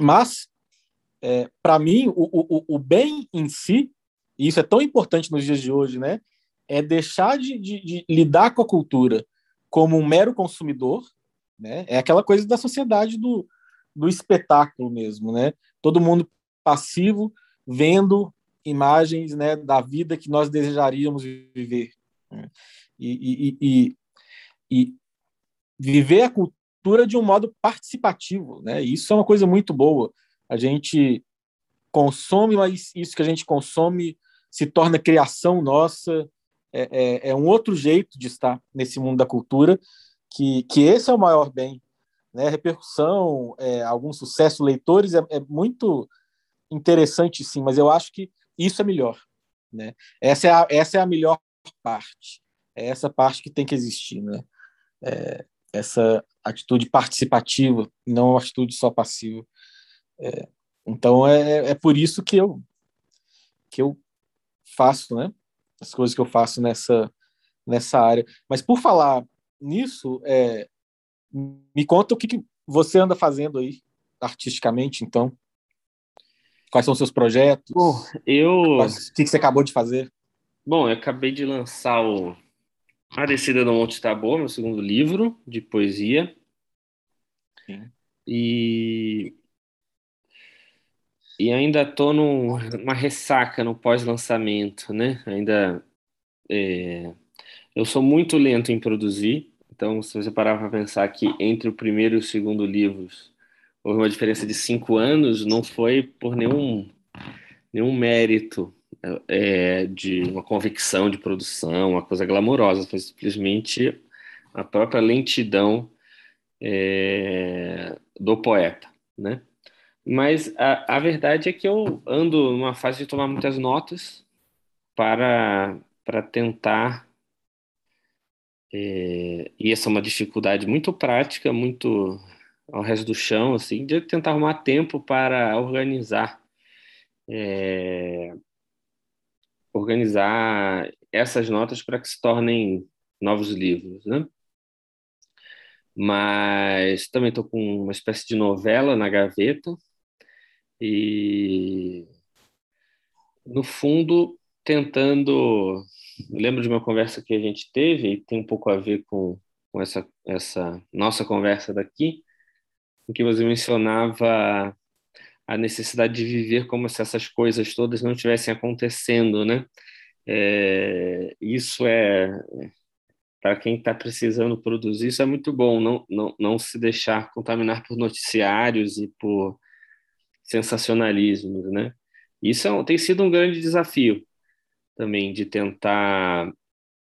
mas para mim, o, o, o bem em si, e isso é tão importante nos dias de hoje, né? É deixar de, de, de lidar com a cultura como um mero consumidor, né? É aquela coisa da sociedade do, do espetáculo mesmo, né? Todo mundo passivo, vendo imagens né, da vida que nós desejaríamos viver. Né? E, e, e, e, viver a cultura de um modo participativo. Né? Isso é uma coisa muito boa a gente consome, mas isso que a gente consome se torna criação nossa, é, é, é, um outro jeito de estar nesse mundo da cultura, que, que esse é o maior bem. Né? Repercussão, é, algum sucesso, leitores, é, é, muito interessante, sim, mas eu acho que isso é melhor. Né? Essa, é a, essa é a melhor parte. É essa parte que tem que existir. Né? É, essa atitude participativa, não atitude só passiva. É, então é, é por isso que eu que eu faço, né? As coisas que eu faço nessa nessa área. Mas por falar nisso, é, me conta o que, que você anda fazendo aí artisticamente, então. Quais são os seus projetos? Bom, eu. O que, que você acabou de fazer? Bom, eu acabei de lançar o A Descida do Monte Tabor, meu segundo livro de poesia. Sim. E e ainda estou numa ressaca no pós-lançamento, né? Ainda é, eu sou muito lento em produzir, então se você parar para pensar que entre o primeiro e o segundo livros houve uma diferença de cinco anos, não foi por nenhum nenhum mérito é, de uma convicção de produção, uma coisa glamourosa, foi simplesmente a própria lentidão é, do poeta, né? Mas a, a verdade é que eu ando numa fase de tomar muitas notas para, para tentar é, e essa é uma dificuldade muito prática, muito ao resto do chão, assim, de tentar arrumar tempo para organizar é, organizar essas notas para que se tornem novos livros, né? Mas também estou com uma espécie de novela na gaveta e, no fundo, tentando. Eu lembro de uma conversa que a gente teve e tem um pouco a ver com, com essa, essa nossa conversa daqui, em que você mencionava a necessidade de viver como se essas coisas todas não estivessem acontecendo, né? É, isso é para quem está precisando produzir isso é muito bom não, não, não se deixar contaminar por noticiários e por sensacionalismos né isso é, tem sido um grande desafio também de tentar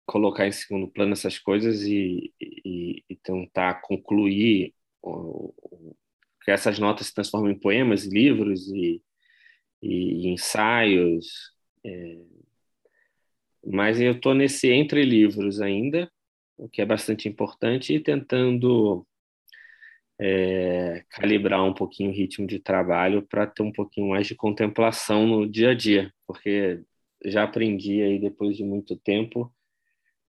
colocar em segundo plano essas coisas e, e, e tentar concluir que essas notas se transformam em poemas, livros e, e ensaios. É, mas eu estou nesse entre livros ainda, o que é bastante importante, e tentando é, calibrar um pouquinho o ritmo de trabalho para ter um pouquinho mais de contemplação no dia a dia, porque já aprendi aí depois de muito tempo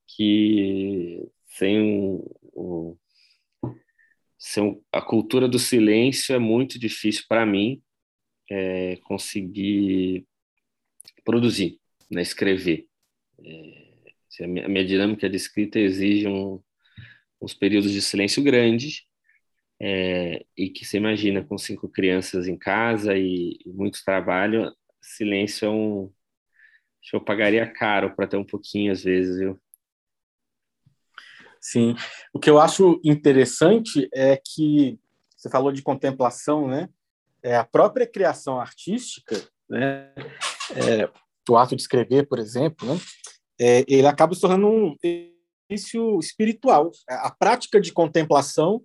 que sem o, a cultura do silêncio é muito difícil para mim é, conseguir produzir, né, escrever. É, a, minha, a, minha, dinâmica de escrita exige um, uns períodos de silêncio grandes é, e que você imagina com cinco crianças em casa e, e muito trabalho, silêncio é um eu pagaria caro para ter um pouquinho às vezes, viu? Sim. O que eu acho interessante é que você falou de contemplação, né? É a própria criação artística, né? É, o ato de escrever, por exemplo, né? É, ele acaba se tornando um exercício espiritual. A prática de contemplação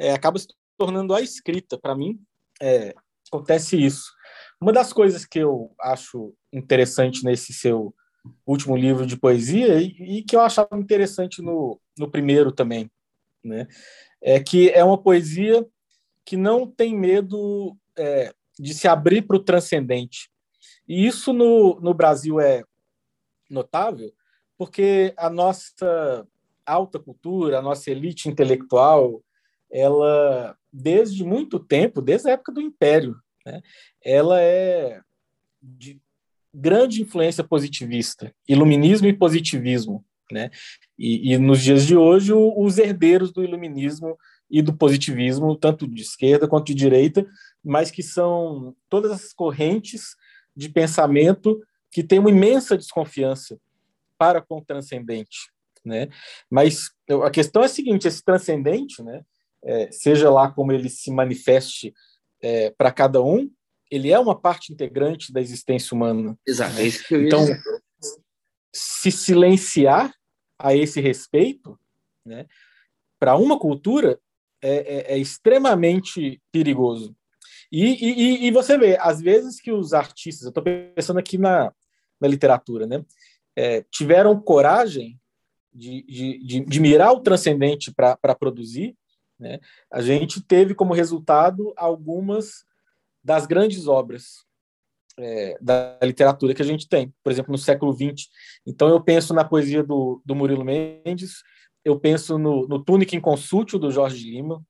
é, acaba se tornando a escrita. Para mim, é, acontece isso. Uma das coisas que eu acho interessante nesse seu último livro de poesia e, e que eu achava interessante no, no primeiro também, né? É que é uma poesia que não tem medo é, de se abrir para o transcendente. E isso no, no Brasil é notável porque a nossa alta cultura, a nossa elite intelectual, ela desde muito tempo, desde a época do Império, né, ela é de grande influência positivista, iluminismo e positivismo, né? E, e nos dias de hoje, o, os herdeiros do iluminismo e do positivismo, tanto de esquerda quanto de direita, mas que são todas as correntes de pensamento que têm uma imensa desconfiança para com o transcendente, né? Mas a questão é a seguinte: esse transcendente, né? É, seja lá como ele se manifeste é, para cada um, ele é uma parte integrante da existência humana. Exato. Né? Então, se silenciar a esse respeito, né, para uma cultura é, é, é, extremamente perigoso. E, e, e, você vê, às vezes que os artistas, eu estou pensando aqui na, na literatura, né, é, tiveram coragem de, de, de, de, mirar o transcendente para produzir, né, a gente teve como resultado algumas das grandes obras é, da literatura que a gente tem, por exemplo, no século XX. Então, eu penso na poesia do, do Murilo Mendes, eu penso no, no Túnica em Consútil, do Jorge Lima,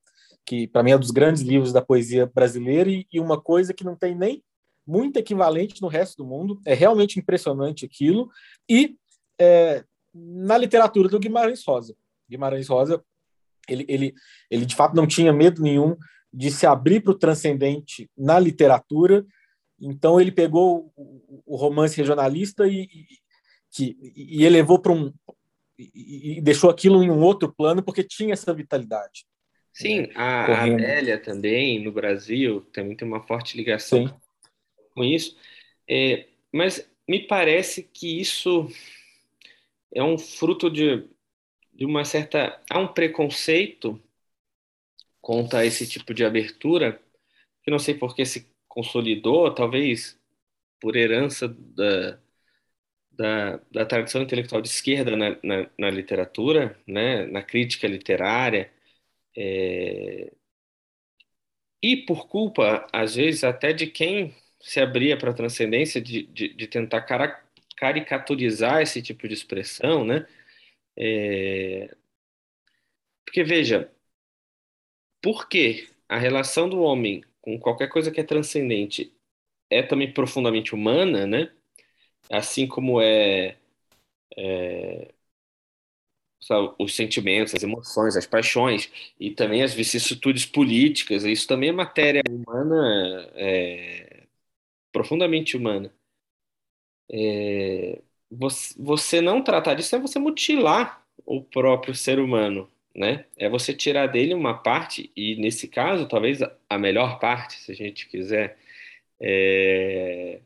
que para mim é um dos grandes livros da poesia brasileira, e, e, uma coisa que não tem nem muito equivalente no resto do mundo, é realmente impressionante aquilo, e é, na literatura do Guimarães Rosa. Guimarães Rosa, ele, ele, ele de fato não tinha medo nenhum de se abrir para o transcendente na literatura. Então ele pegou o, romance regionalista e, e, que, e elevou para um e, e, deixou aquilo em um outro plano porque tinha essa vitalidade. Sim, né, a, a Adélia também no Brasil também tem uma forte ligação Sim. com isso, é, mas me parece que isso é um fruto de, de uma certa. Há um preconceito contra esse tipo de abertura, que não sei por que se consolidou, talvez por herança da, da, da tradição intelectual de esquerda na, na, na literatura, né, na crítica literária, é, e por culpa, às vezes, até de quem se abria para a transcendência, de, de, de tentar cara, caricaturizar esse tipo de expressão, né? É, porque, veja, por que a relação do homem com qualquer coisa que é transcendente é também profundamente humana, né? Assim como é, é sabe, os sentimentos, as emoções, as paixões e também as vicissitudes políticas. Isso também é matéria humana, é, profundamente humana. É, você, você não tratar disso é você mutilar o próprio ser humano, né? É você tirar dele uma parte e nesse caso talvez a melhor parte, se a gente quiser é,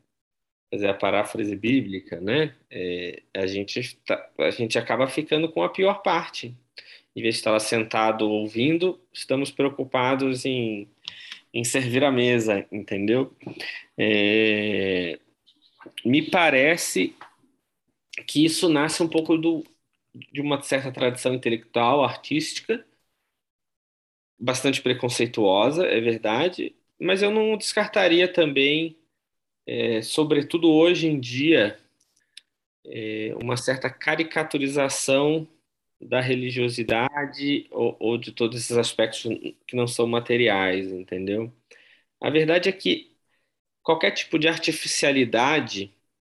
fazer a paráfrase bíblica, né? É, a, gente tá, a gente acaba ficando com a pior parte. Em vez de estar lá sentado ouvindo, estamos preocupados em, em servir a mesa, entendeu? É, me parece que isso nasce um pouco do, de uma certa tradição intelectual, artística, bastante preconceituosa, é verdade, mas eu não descartaria também é, sobretudo hoje em dia, é, uma certa caricaturização da religiosidade ou, ou, de todos esses aspectos que não são materiais, entendeu? A verdade é que qualquer tipo de artificialidade,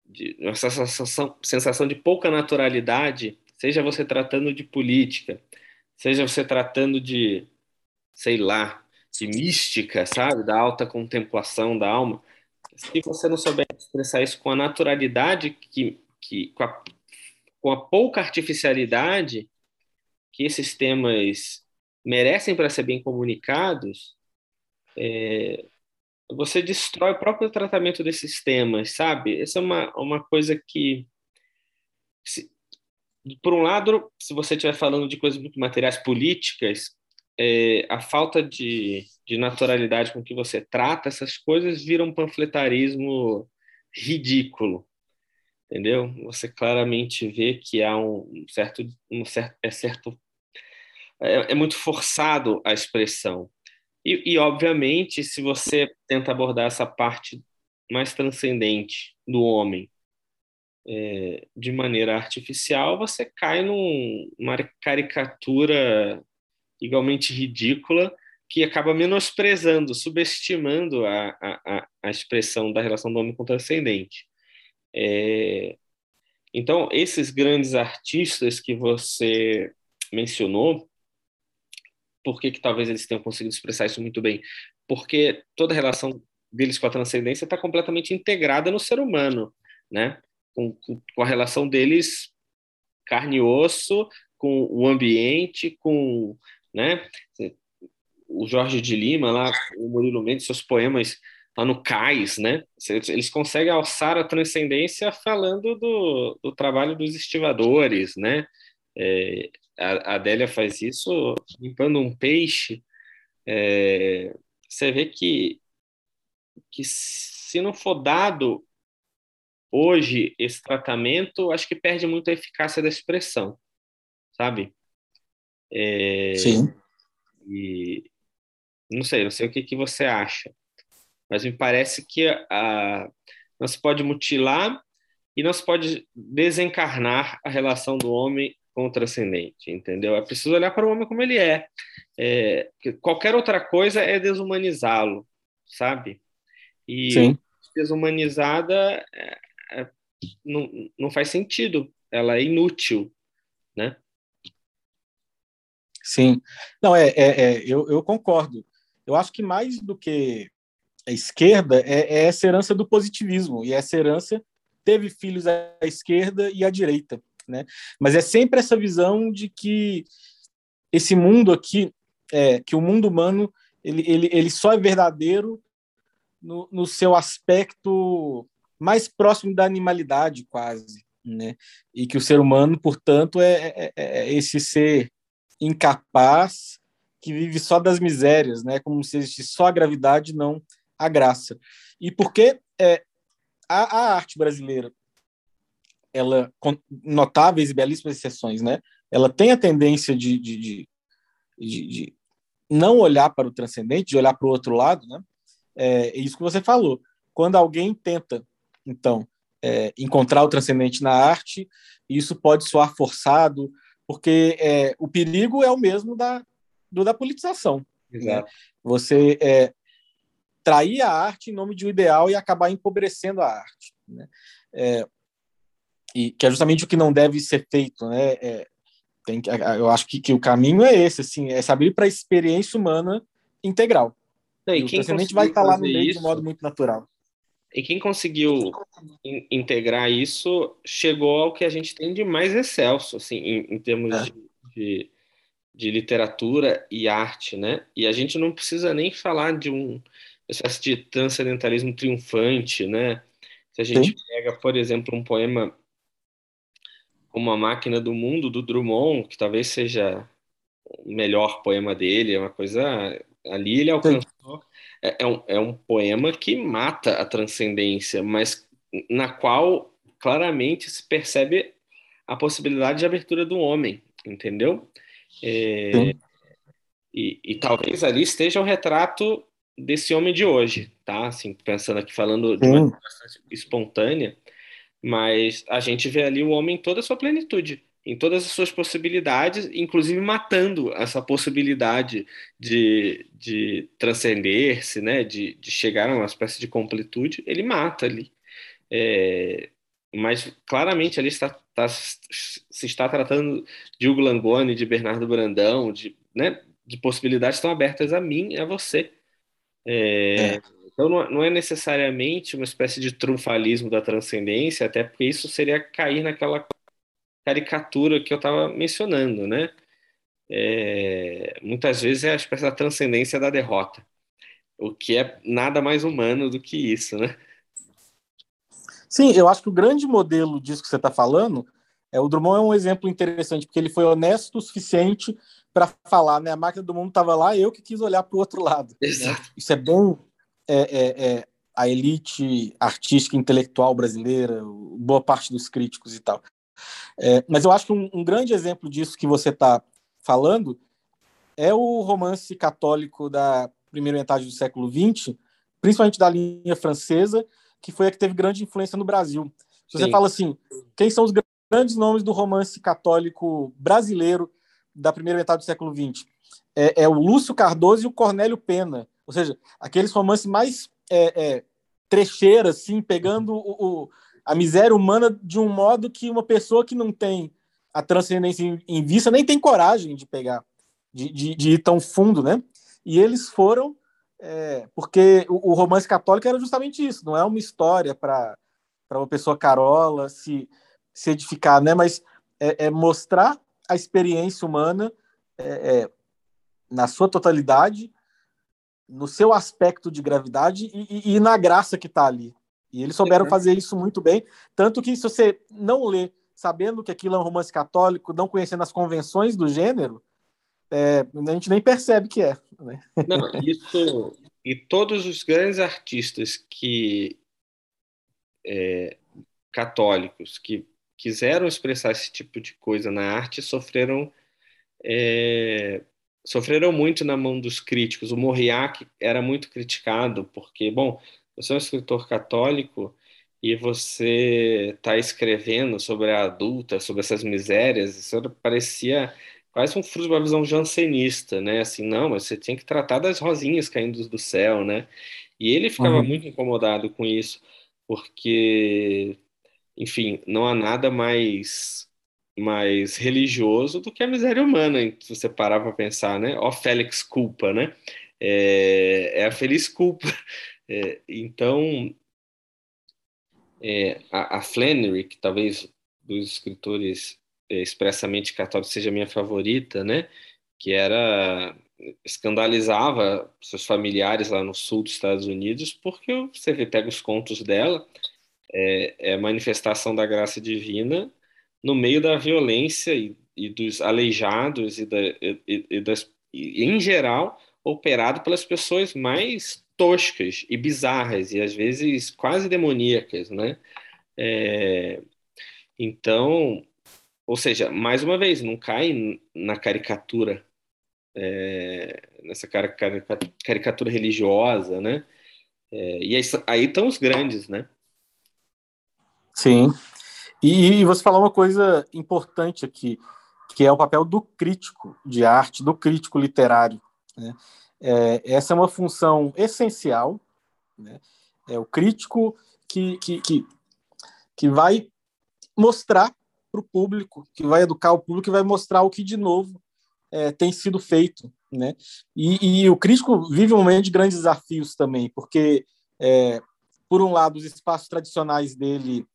de, uma sensação, sensação de pouca naturalidade, seja você tratando de política, seja você tratando de, sei lá, de mística, sabe, da alta contemplação da alma, se você não souber expressar isso com a naturalidade, que, que, com, a, com a pouca artificialidade que esses temas merecem para ser bem comunicados, é, você destrói o próprio tratamento desses temas, sabe? Essa é uma, uma coisa que, se, por um lado, se você estiver falando de coisas muito materiais políticas, é, a falta de, de naturalidade com que você trata essas coisas vira um panfletarismo ridículo, entendeu? Você claramente vê que há um certo, um certo, é certo, é, é muito forçado a expressão. E, e, obviamente, se você tenta abordar essa parte mais transcendente do homem é, de maneira artificial, você cai numa caricatura igualmente ridícula que acaba menosprezando, subestimando a, a, a expressão da relação do homem com o transcendente. É, então, esses grandes artistas que você mencionou, por que, que talvez eles tenham conseguido expressar isso muito bem? Porque toda a relação deles com a transcendência está completamente integrada no ser humano, né? Com, com, a relação deles carne e osso, com o ambiente, com né? O Jorge de Lima, lá, o Murilo Mendes, seus poemas lá no Cais, né? Eles conseguem alçar a transcendência falando do, do trabalho dos estivadores, né? É, a Adélia faz isso limpando um peixe. É, você vê que, que se não for dado hoje esse tratamento, acho que perde muito a eficácia da expressão, sabe? É, Sim. E não sei, não sei o que, que você acha, mas me parece que a, não se pode mutilar e não se pode desencarnar a relação do homem transcendente, entendeu? É preciso olhar para o homem como ele é. é qualquer outra coisa é desumanizá-lo, sabe? E Sim. desumanizada é, é, não, não faz sentido, ela é inútil, né? Sim. Não, é, é, é eu, eu, concordo. Eu acho que mais do que a esquerda é, é, essa herança do positivismo, e essa herança teve filhos à esquerda e à direita. Né? Mas é sempre essa visão de que esse mundo aqui, é, que o mundo humano, ele, ele, ele só é verdadeiro no, no seu aspecto mais próximo da animalidade, quase. Né? E que o ser humano, portanto, é, é, é esse ser incapaz que vive só das misérias, né? Como se existisse só a gravidade, não a graça. E porque é, a, a arte brasileira, ela com notáveis e belíssimas exceções, né? Ela tem a tendência de, de, de, de não olhar para o transcendente, de olhar para o outro lado, né? É, é isso que você falou. Quando alguém tenta, então, é, encontrar o transcendente na arte, isso pode soar forçado, porque é, o perigo é o mesmo da, do da politização. Né? Você é, trair a arte em nome de um ideal e acabar empobrecendo a arte. Né? É, e que é justamente o que não deve ser feito, né? É, tem, eu acho que, que, o caminho é esse, assim, é saber para a experiência humana integral. e, o transcendente vai estar lá no meio isso, de um modo muito natural. E quem conseguiu in, integrar isso chegou ao que a gente tem de mais excelso, assim, em, em termos é. de, de, de, literatura e arte, né? E a gente não precisa nem falar de um espécie de transcendentalismo triunfante, né? Se a gente Sim. pega, por exemplo, um poema como A Máquina do Mundo, do Drummond, que talvez seja o melhor poema dele, é uma coisa. Ali ele alcançou. É, é, um, é um poema que mata a transcendência, mas na qual claramente se percebe a possibilidade de abertura do homem, entendeu? É, e, e, talvez ali esteja o retrato desse homem de hoje, tá? Assim, pensando aqui, falando de uma espontânea, mas a gente vê ali o homem em toda a sua plenitude, em todas as suas possibilidades, inclusive matando essa possibilidade de, de transcender-se, né, de, de chegar a uma espécie de completude, ele mata ali. É, mas claramente ali está, está, se está tratando de Hugo Langoni, de Bernardo Brandão, de, né, de possibilidades estão abertas a mim e a você. É, é. Então, não é necessariamente uma espécie de triunfalismo da transcendência, até porque isso seria cair naquela caricatura que eu estava mencionando, né? É, muitas vezes é a espécie da transcendência da derrota, o que é nada mais humano do que isso, né? Sim, eu acho que o grande modelo disso que você está falando é o Drummond é um exemplo interessante porque ele foi honesto o suficiente para falar, né? A máquina do mundo estava lá, eu que quis olhar para o outro lado. Exato. Né? Isso é bem é, é, é, a elite artística intelectual brasileira, boa parte dos críticos e tal. É, mas eu acho que um, um, grande exemplo disso que você está falando é o romance católico da primeira metade do século XX, principalmente da linha francesa, que foi a que teve grande influência no Brasil. Se você Sim. fala assim, quem são os grandes nomes do romance católico brasileiro da primeira metade do século XX? É, é o Lúcio Cardoso e o Cornélio Pena. Ou seja, aqueles romances mais é, é, trecheiras, assim, pegando o, o, a miséria humana de um modo que uma pessoa que não tem a transcendência em, em vista nem tem coragem de pegar, de, de, de, ir tão fundo, né? E eles foram, é, porque o, o, romance católico era justamente isso, não é uma história para uma pessoa carola se, se edificar, né? Mas é, é mostrar a experiência humana é, é na sua totalidade no seu aspecto de gravidade e, e, e na graça que está ali. E eles souberam fazer isso muito bem. Tanto que, se você não lê sabendo que aquilo é um romance católico, não conhecendo as convenções do gênero, é, a gente nem percebe que é. Né? Não, isso. E todos os grandes artistas que. É, católicos que quiseram expressar esse tipo de coisa na arte sofreram é, sofreram muito na mão dos críticos. O Mauriac era muito criticado porque, bom, você é um escritor católico e você está escrevendo sobre a adulta, sobre essas misérias, isso parecia quase um fruto de uma visão jansenista, né? Assim, não, mas você tinha que tratar das rosinhas caindo do céu, né? E ele ficava uhum. muito incomodado com isso, porque, enfim, não há nada mais mais religioso do que a miséria humana, se você parar para pensar, né? Ó, Félix culpa, né? É, é a feliz culpa. É, então, é, a, a, Flannery, que talvez dos escritores é, expressamente católicos seja minha favorita, né? Que era escandalizava seus familiares lá no sul dos Estados Unidos, porque você vê, pega os contos dela, é, é manifestação da graça divina no meio da violência e, e dos aleijados e, da, e, e das, em geral, operado pelas pessoas mais toscas e bizarras e às vezes quase demoníacas, né? É, então, ou seja, mais uma vez, não cai na caricatura, é, nessa caricatura religiosa, né? É, e aí, aí estão os grandes, né? Sim. E, e você falou uma coisa importante aqui, que é o papel do crítico de arte, do crítico literário. Né? É, essa é uma função essencial. Né? É o crítico que, que, que, que vai mostrar para o público, que vai educar o público, que vai mostrar o que de novo é, tem sido feito. Né? E, e, o crítico vive um momento de grandes desafios também, porque, é, por um lado, os espaços tradicionais dele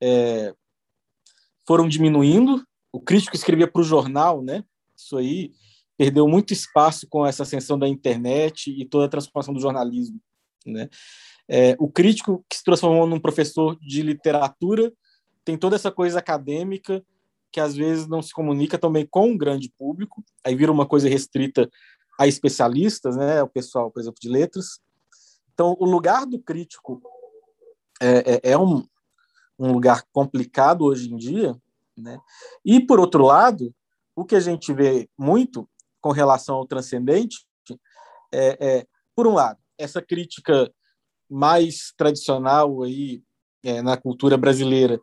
é, foram diminuindo. O crítico escrevia para o jornal, né? Isso aí perdeu muito espaço com essa ascensão da internet e toda a transformação do jornalismo, né? É, o crítico que se transformou num professor de literatura tem toda essa coisa acadêmica que às vezes não se comunica também com um grande público, aí vira uma coisa restrita a especialistas, né? O pessoal, por exemplo, de letras. Então, o lugar do crítico é, é, é um, um lugar complicado hoje em dia, né? E por outro lado, o que a gente vê muito com relação ao transcendente é, é por um lado, essa crítica mais tradicional aí é, na cultura brasileira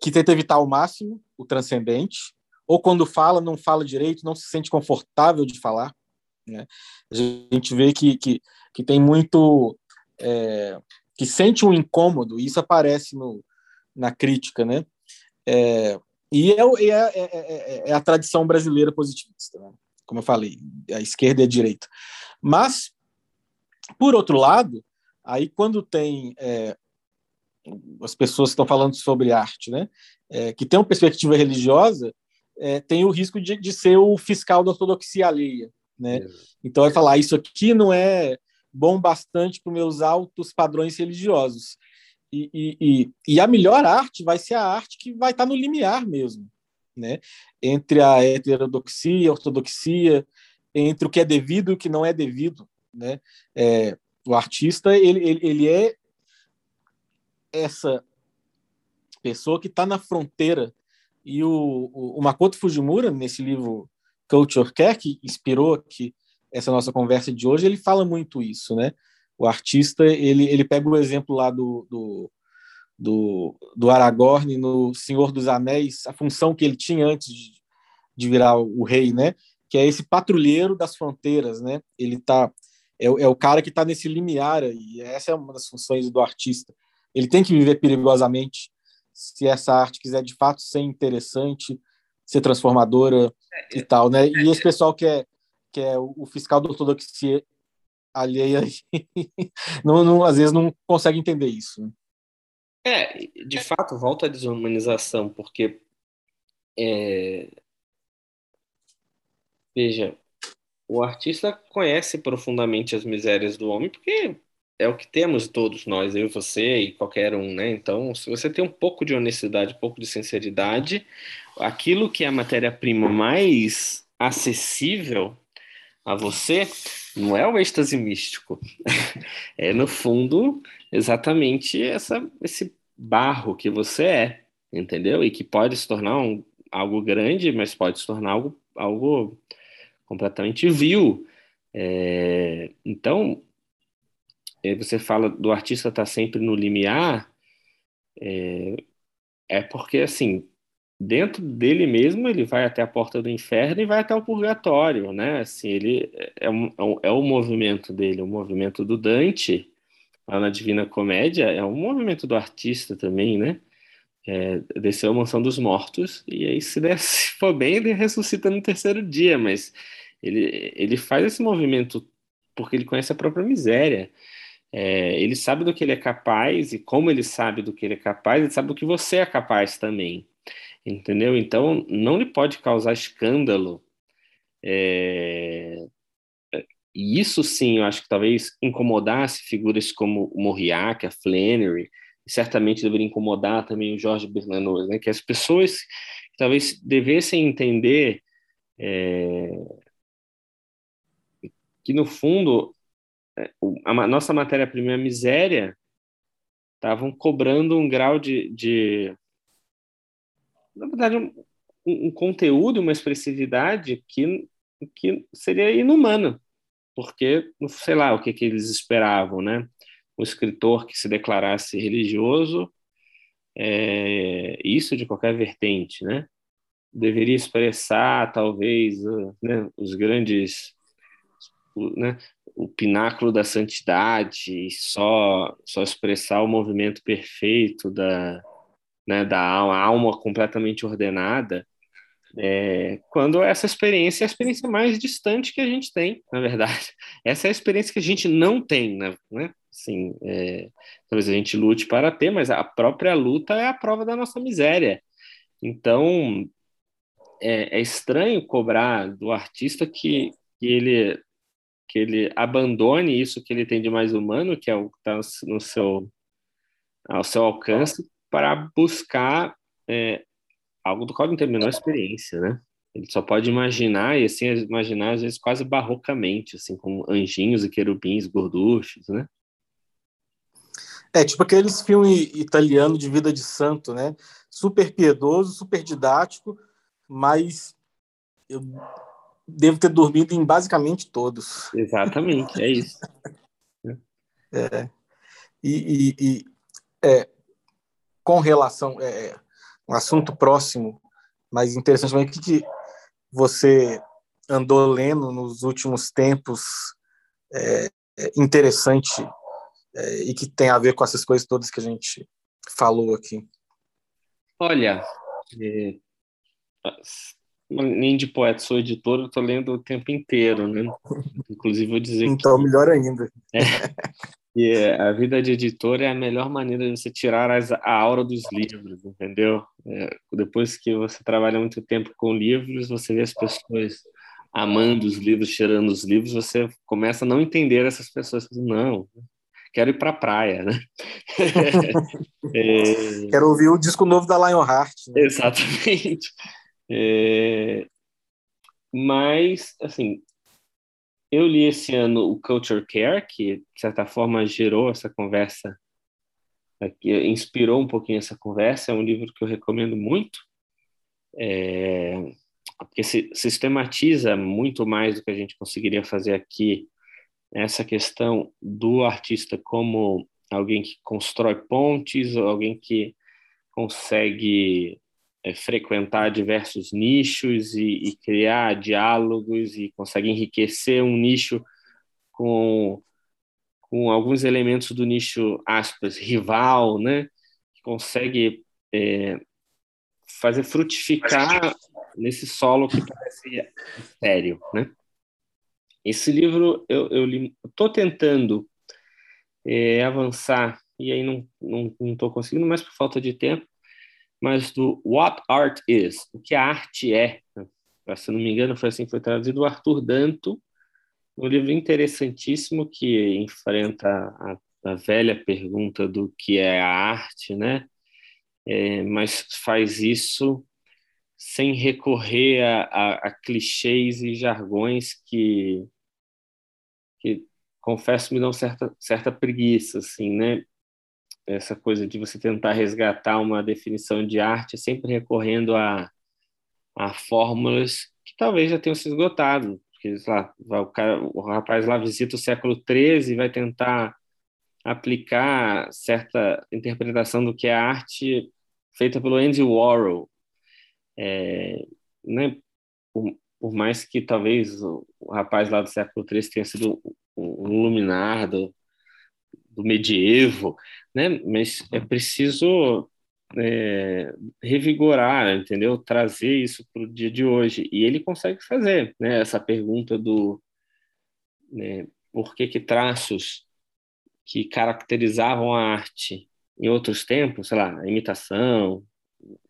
que tenta evitar ao máximo o transcendente, ou quando fala não fala direito, não se sente confortável de falar. Né? A gente vê que, que, que tem muito é, que sente um incômodo, e isso aparece no, na crítica, né? É, e é, é, é, é, a tradição brasileira positivista, né? como eu falei, a esquerda e a direita. Mas, por outro lado, aí quando tem as pessoas que estão falando sobre arte, né, que tem uma perspectiva religiosa, tem o risco de, de, ser o fiscal da ortodoxia alheia, né? Então vai falar isso aqui não é bom bastante para os meus altos padrões religiosos. E, e, e, a melhor arte vai ser a arte que vai estar no limiar mesmo, né? Entre a heterodoxia, a ortodoxia, entre o que é devido e o que não é devido, né? É, o artista ele, ele, ele é essa pessoa que está na fronteira e o, o, Makoto Fujimura nesse livro Culture Care que inspirou aqui essa nossa conversa de hoje ele fala muito isso, né? O artista, ele, ele pega o exemplo lá do, do, do, do Aragorn no Senhor dos Anéis, a função que ele tinha antes de, de virar o rei, né? Que é esse patrulheiro das fronteiras, né? Ele tá é, é o cara que está nesse limiar e essa é uma das funções do artista. Ele tem que viver perigosamente se essa arte quiser de fato ser interessante, ser transformadora e tal, né? E esse pessoal que é que é o fiscal da ortodoxia alheia não, não, às vezes não consegue entender isso. É, de fato, volta à desumanização, porque é... veja, o artista conhece profundamente as misérias do homem, porque é o que temos todos nós, eu, você e qualquer um, né? Então, se você tem um pouco de honestidade, um pouco de sinceridade, aquilo que é a matéria-prima mais acessível a você não é o êxtase místico. é, no fundo, exatamente essa, esse barro que você é, entendeu? E que pode se tornar um, algo grande, mas pode se tornar algo, algo completamente vil. É, então, é, você fala do artista estar tá sempre no limiar, é, é porque, assim, dentro dele mesmo ele vai até a porta do inferno e vai até o purgatório, né? Assim, ele é, um, é, é o movimento dele, o movimento do Dante lá na Divina Comédia é um movimento do artista também, né? É, desceu a mansão dos mortos e aí se, der, se for bem ele ressuscita no terceiro dia, mas ele, ele faz esse movimento porque ele conhece a própria miséria. É, ele sabe do que ele é capaz e como ele sabe do que ele é capaz, ele sabe do que você é capaz também entendeu? Então, não lhe pode causar escândalo é, e isso sim, eu acho que talvez incomodasse figuras como o Moriarty, a Flannery, e certamente deveria incomodar também o Jorge Bernanos, né? que as pessoas talvez devessem entender é, que, no fundo, é, a nossa matéria-prima, a miséria, estavam cobrando um grau de, de na verdade, um, um, conteúdo, uma expressividade que, que seria inumana, porque, sei lá, o que, que eles esperavam, né? Um escritor que se declarasse religioso, é, isso de qualquer vertente, né? Deveria expressar, talvez, né, os grandes né, o pináculo da santidade, só só expressar o movimento perfeito da né, da alma, completamente ordenada, é, quando essa experiência é a experiência mais distante que a gente tem, na verdade. Essa é a experiência que a gente não tem, né? né? Assim, é, talvez a gente lute para ter, mas a própria luta é a prova da nossa miséria. Então, é, é estranho cobrar do artista que, que ele que ele abandone isso que ele tem de mais humano, que é o que está no seu, ao seu alcance, para buscar é, algo do qual não tem a menor experiência, né? Ele só pode imaginar, e assim, imaginar às vezes quase barrocamente, assim, com anjinhos e querubins gorduchos, né? É, tipo aqueles filmes italianos de vida de santo, né? Super piedoso, super didático, mas eu devo ter dormido em basicamente todos. Exatamente, é isso. é. E, e, e é, com relação é, é um assunto próximo, mas interessante, mas o que, que você andou lendo nos últimos tempos é, é, interessante é, e que tem a ver com essas coisas todas que a gente falou aqui? Olha, é, nem de poeta, sou editor, eu estou lendo o tempo inteiro, né? Inclusive, vou dizer então, que... melhor ainda. É, e a vida de editor é a melhor maneira de você tirar as, a aura dos livros, entendeu? É, depois que você trabalha muito tempo com livros, você vê as pessoas amando os livros, cheirando os livros, você começa a não entender essas pessoas. Não, quero ir para a praia, né? é... Quero ouvir o disco novo da Lionheart. Né? Exatamente. É... Mas, assim, eu li esse ano o Culture Care, que de certa forma gerou essa conversa, inspirou um pouquinho essa conversa. É um livro que eu recomendo muito, é... porque se, sistematiza muito mais do que a gente conseguiria fazer aqui essa questão do artista como alguém que constrói pontes, alguém que consegue é, frequentar diversos nichos e, e, criar diálogos e consegue enriquecer um nicho com, com alguns elementos do nicho, aspas, rival, né? Consegue é, fazer frutificar nesse solo que parece sério, né? Esse livro eu, eu estou tentando é, avançar e aí não não estou conseguindo mais por falta de tempo mas do What Art Is, o que a arte é. Se não me engano, foi assim foi traduzido o Arthur Danto, um livro interessantíssimo que enfrenta a, a velha pergunta do que é a arte, né? É, mas faz isso sem recorrer a, a, a, clichês e jargões que, que confesso me dão certa, certa preguiça, assim, né? Essa coisa de você tentar resgatar uma definição de arte sempre recorrendo a, a fórmulas que talvez já tenham se esgotado. Porque lá, o, cara, o rapaz lá visita o século XIII e vai tentar aplicar certa interpretação do que é arte feita pelo Andy Warhol. É, né, por, por, mais que talvez o, o, rapaz lá do século XIII tenha sido um, um luminar do, do medievo, né? Mas é preciso é, revigorar, entendeu? Trazer isso para o dia de hoje. E ele consegue fazer, né? Essa pergunta do né, por que, que traços que caracterizavam a arte em outros tempos, sei lá, a imitação,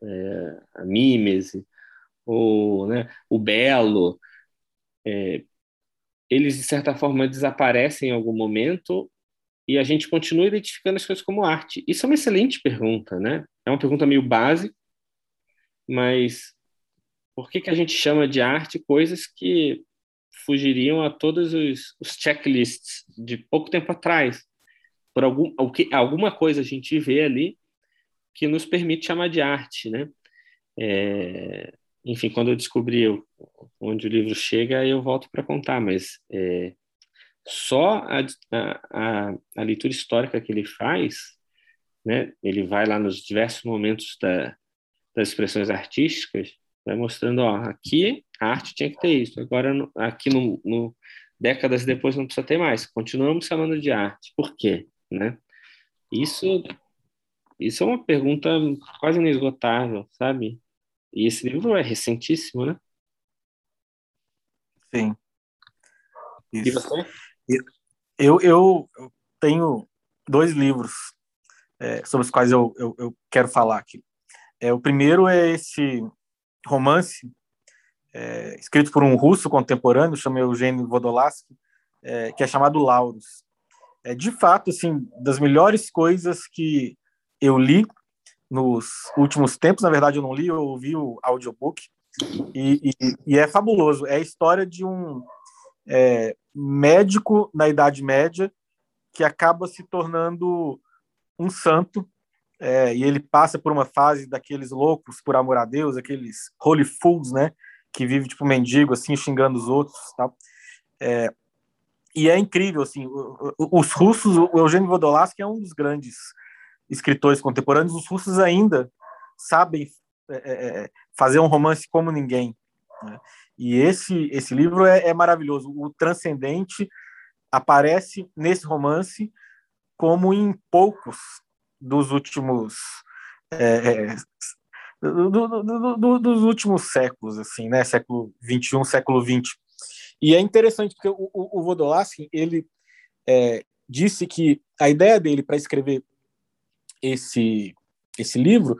é, a mímese, ou né, o belo, é, eles de certa forma desaparecem em algum momento e a gente continua identificando as coisas como arte? Isso é uma excelente pergunta, né? É uma pergunta meio básica, mas por que, que a gente chama de arte coisas que fugiriam a todos os, os checklists de pouco tempo atrás? Por algum, alguma coisa a gente vê ali que nos permite chamar de arte, né? É, enfim, quando eu descobri onde o livro chega, eu volto para contar, mas é, só a, a, a, leitura histórica que ele faz, né, ele vai lá nos diversos momentos da, das expressões artísticas, vai mostrando, ó, aqui a arte tinha que ter isso, agora aqui no, no décadas depois não precisa ter mais, continuamos chamando de arte, por quê? Né? Isso, isso é uma pergunta quase inesgotável, sabe? E esse livro é recentíssimo, né? Sim. Isso. E você? Eu, eu, tenho dois livros é, sobre os quais eu, eu, eu, quero falar aqui. É, o primeiro é esse romance é, escrito por um russo contemporâneo, chama Eugênio Vodolaski, é, que é chamado Lauros. É, de fato, assim, das melhores coisas que eu li nos últimos tempos. Na verdade, eu não li, eu ouvi o audiobook. E, e, e é fabuloso. É a história de um é, médico na Idade Média que acaba se tornando um santo. É, e ele passa por uma fase daqueles loucos por amor a Deus, aqueles holy fools, né? Que vive tipo mendigo, assim, xingando os outros, tal. É, e é incrível, assim, os russos, o Eugênio Vodolaski é um dos grandes escritores contemporâneos, os russos ainda sabem é, é, é, fazer um romance como ninguém. Né? E esse esse livro é, é, maravilhoso. O transcendente aparece nesse romance como em poucos dos últimos é, é do, do, do, dos últimos séculos, assim, né? Século 21, século 20. E é interessante porque o, o, o ele disse que a ideia dele para escrever esse, esse livro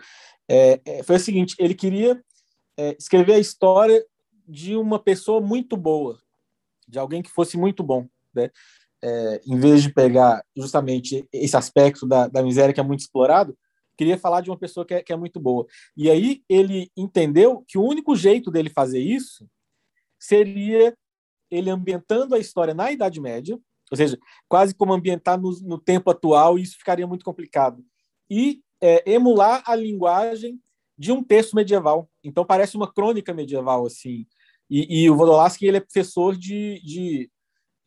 é, é, foi o seguinte: ele queria é, escrever a história de uma pessoa muito boa, de alguém que fosse muito bom, né? É, em vez de pegar justamente esse aspecto da, da miséria que é muito explorado, queria falar de uma pessoa que é, que é muito boa. E aí ele entendeu que o único jeito dele fazer isso seria ele ambientando a história na Idade Média, ou seja, quase como ambientar no, no tempo atual, e isso ficaria muito complicado e é, emular a linguagem de um texto medieval. Então parece uma crônica medieval assim. E, e o Vodolaski ele é professor de, de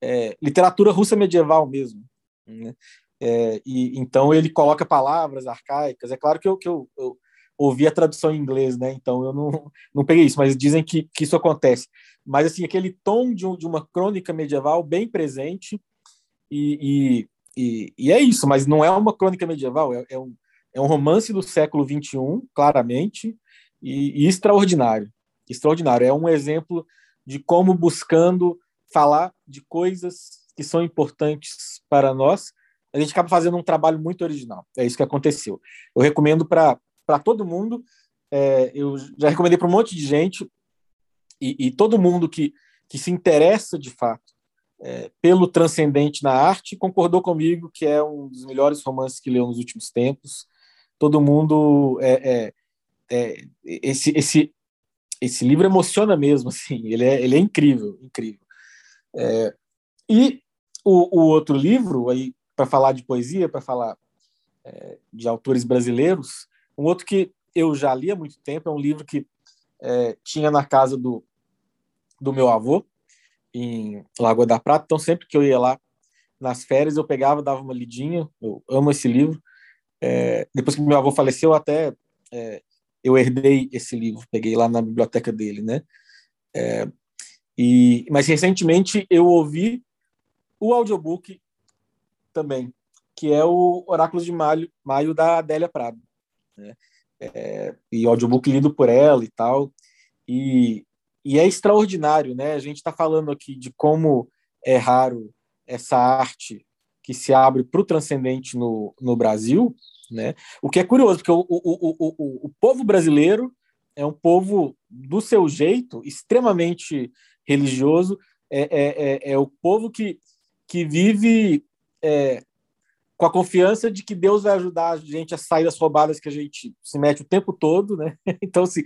é, literatura russa medieval mesmo. Né? É, e então ele coloca palavras arcaicas. É claro que eu, que eu, eu ouvi a tradução em inglês, né? Então eu não, não peguei isso, mas dizem que, que isso acontece. Mas assim aquele tom de, de uma crônica medieval bem presente e, e, e, é isso, mas não é uma crônica medieval, é, é, um, é um romance do século XXI, claramente, e, e extraordinário. Extraordinário. É um exemplo de como buscando falar de coisas que são importantes para nós, a gente acaba fazendo um trabalho muito original. É isso que aconteceu. Eu recomendo para todo mundo, é, eu já recomendei para um monte de gente, e, e, todo mundo que, que se interessa de fato é, pelo transcendente na arte, concordou comigo que é um dos melhores romances que leu nos últimos tempos. Todo mundo é, é, é, esse esse esse livro emociona mesmo, assim. Ele é ele é incrível, incrível. É, e o, o, outro livro aí para falar de poesia, para falar é, de autores brasileiros, um outro que eu já li há muito tempo é um livro que tinha na casa do do meu avô, em Lagoa da Prata, então sempre que eu ia lá nas férias eu pegava, dava uma lidinha, eu amo esse livro. É, depois que meu avô faleceu, até é, eu herdei esse livro, peguei lá na biblioteca dele, né? É, e, mas recentemente eu ouvi o audiobook também, que é o Oráculos de Maio, Maio da Adélia Prado. Né? É, e audiobook lido por ela e tal. E e é extraordinário, né? A gente está falando aqui de como é raro essa arte que se abre para o transcendente no, no Brasil, né? O que é curioso, porque o, o, o, o, povo brasileiro é um povo do seu jeito extremamente religioso, é, é, é, é o povo que, que vive é, com a confiança de que Deus vai ajudar a gente a sair das roubadas que a gente se mete o tempo todo, né? Então, assim,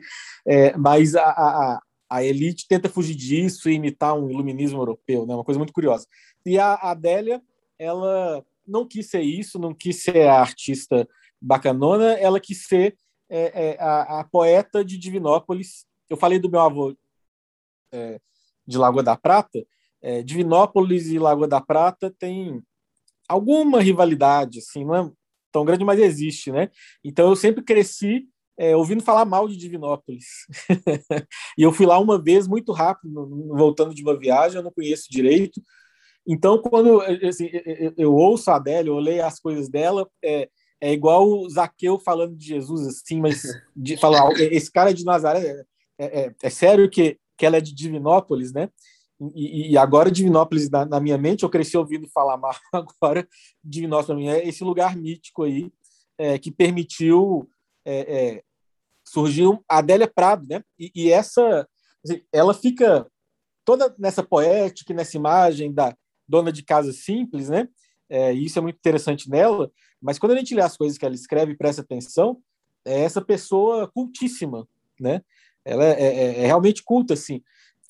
é, mas a, a, a, elite tenta fugir disso e imitar um iluminismo europeu, né? Uma coisa muito curiosa. E a Adélia, ela não quis ser isso, não quis ser a artista bacanona, ela quis ser é, é, a, a, poeta de Divinópolis. Eu falei do meu avô é, de Lagoa da Prata. É, Divinópolis e Lagoa da Prata tem alguma rivalidade, assim, não é tão grande, mas existe, né? Então eu sempre cresci é, ouvindo falar mal de Divinópolis. e eu fui lá uma vez, muito rápido, voltando de uma viagem, eu não conheço direito. Então, quando assim, eu, eu ouço a Adélia, eu leio as coisas dela, é, é igual o Zaqueu falando de Jesus, assim, mas de falar, esse cara de Nazaré, é, é, é sério que, que ela é de Divinópolis, né? E, e, agora Divinópolis na, na, minha mente, eu cresci ouvindo falar mal, agora Divinópolis para mim é esse lugar mítico aí é, que permitiu é, é, surgiu a Adélia Prado, né? E, e essa, assim, ela fica toda nessa poética, nessa imagem da dona de casa simples, né? É, isso é muito interessante nela. Mas quando a gente lê as coisas que ela escreve, presta atenção, é essa pessoa cultíssima, né? Ela é, é, é realmente culta, assim.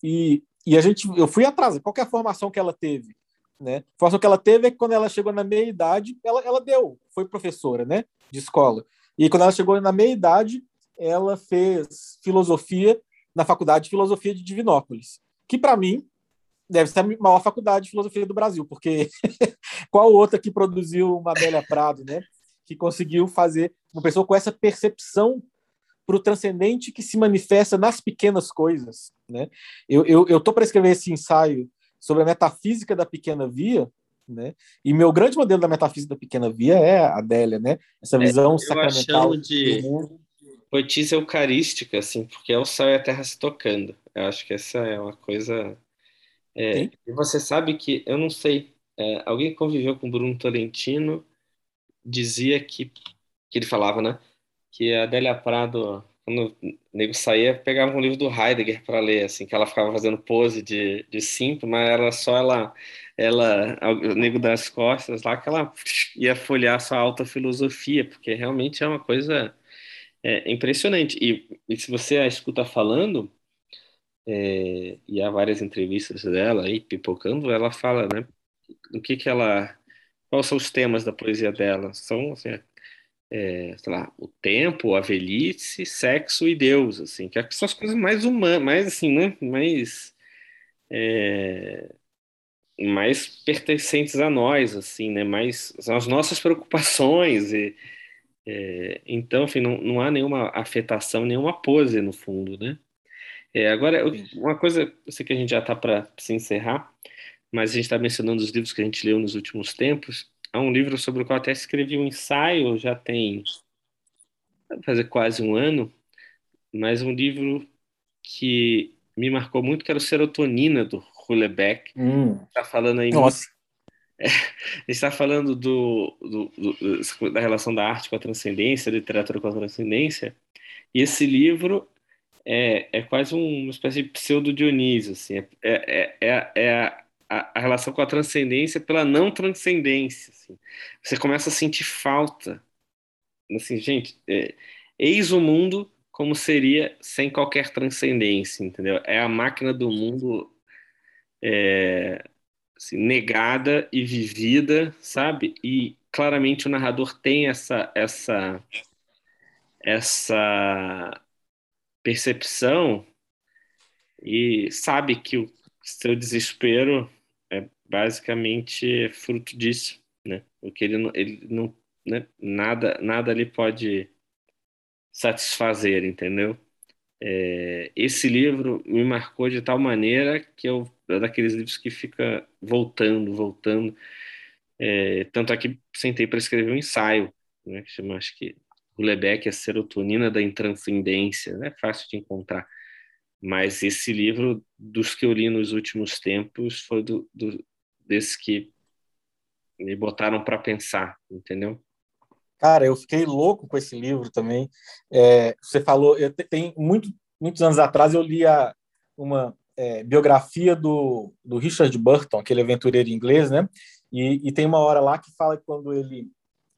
E, e a gente, eu fui atrás, qual é a formação que ela teve? Né? A formação que ela teve é que quando ela chegou na meia idade, ela, ela deu, foi professora, né, de escola. E quando ela chegou na meia idade, ela fez filosofia na Faculdade de Filosofia de Divinópolis, que para mim deve ser a maior faculdade de filosofia do Brasil, porque qual outra que produziu uma Bélia Prado, né? Que conseguiu fazer uma pessoa com essa percepção para o transcendente que se manifesta nas pequenas coisas. Né? Eu estou eu, eu para escrever esse ensaio sobre a metafísica da pequena via, né? E meu grande modelo da metafísica da pequena via é a Adélia, né? Essa é, visão é, sacramental de poetisa eucarística, assim, porque é o céu e a terra se tocando. Eu acho que essa é uma coisa. É, e você sabe que eu não sei. É, alguém que conviveu com Bruno Tolentino dizia que que ele falava, né? que a Adélia Prado, quando o nego saía, pegava um livro do Heidegger para ler, assim, que ela ficava fazendo pose de, de cinto, mas era só ela, ela, o nego das costas lá, que ela ia folhear sua alta filosofia, porque realmente é uma coisa é, impressionante. E, e se você a escuta falando, é, e há várias entrevistas dela aí, pipocando, ela fala, né, o que que ela, quais são os temas da poesia dela? São, assim, é, sei lá, o tempo, a velhice, sexo e Deus, assim, que são as coisas mais humanas, mais assim, né, mais é, mais pertencentes a nós, assim, né, mais são as nossas preocupações e é, então, enfim, não, não há nenhuma afetação, nenhuma pose no fundo, né? É, agora, uma coisa, eu sei que a gente já está para se encerrar, mas a gente está mencionando os livros que a gente leu nos últimos tempos há um livro sobre o qual até escrevi um ensaio, já tem fazer quase um ano, mas um livro que me marcou muito, que era o Serotonina, do Hulebeck. Hum. Está falando aí... Nossa. É, está falando do, do, do, da relação da arte com a transcendência, da literatura com a transcendência, e esse livro é, é quase uma espécie de pseudo-Dionísio, assim, é, é, é, é a, a, relação com a transcendência pela não transcendência. Assim. Você começa a sentir falta. Assim, gente, é, eis o mundo como seria sem qualquer transcendência, entendeu? É a máquina do mundo é, assim, negada e vivida, sabe? E claramente o narrador tem essa essa essa percepção e sabe que o seu desespero é basicamente fruto disso, né? Porque ele não, ele não né? nada, nada ali pode satisfazer, entendeu? É, esse livro me marcou de tal maneira que eu é daqueles livros que fica voltando, voltando. É, tanto é que sentei para escrever um ensaio, né, que chama, acho que, Hulebeck, a serotonina da intranscendência, né, fácil de encontrar. Mas esse livro, dos que eu li nos últimos tempos, foi do, do desses que me botaram para pensar, entendeu? Cara, eu fiquei louco com esse livro também. É, você falou, eu tem muito, muitos anos atrás eu li a, uma é, biografia do, do Richard Burton, aquele aventureiro inglês, né? E, e tem uma hora lá que fala que quando ele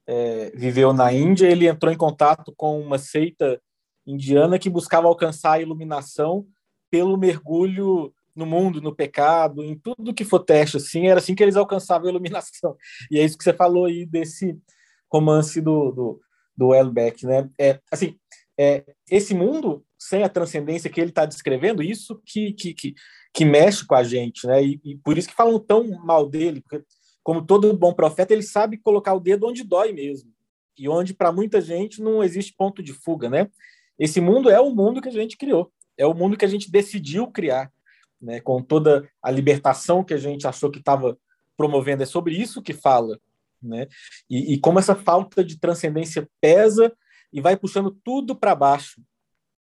é, viveu na Índia, ele entrou em contato com uma seita indiana que buscava alcançar a iluminação pelo mergulho no mundo, no pecado, em tudo que for teste, assim, era assim que eles alcançavam a iluminação. E é isso que você falou aí desse romance do, do, do Elbeck, né? É, assim, é, esse mundo sem a transcendência que ele está descrevendo, isso que, que, que, que, mexe com a gente, né? E, e, por isso que falam tão mal dele, porque, como todo bom profeta, ele sabe colocar o dedo onde dói mesmo, e onde para muita gente não existe ponto de fuga, né? Esse mundo é o mundo que a gente criou, é o mundo que a gente decidiu criar né, com toda a libertação que a gente achou que estava promovendo. É sobre isso que fala. Né? E, e como essa falta de transcendência pesa e vai puxando tudo para baixo.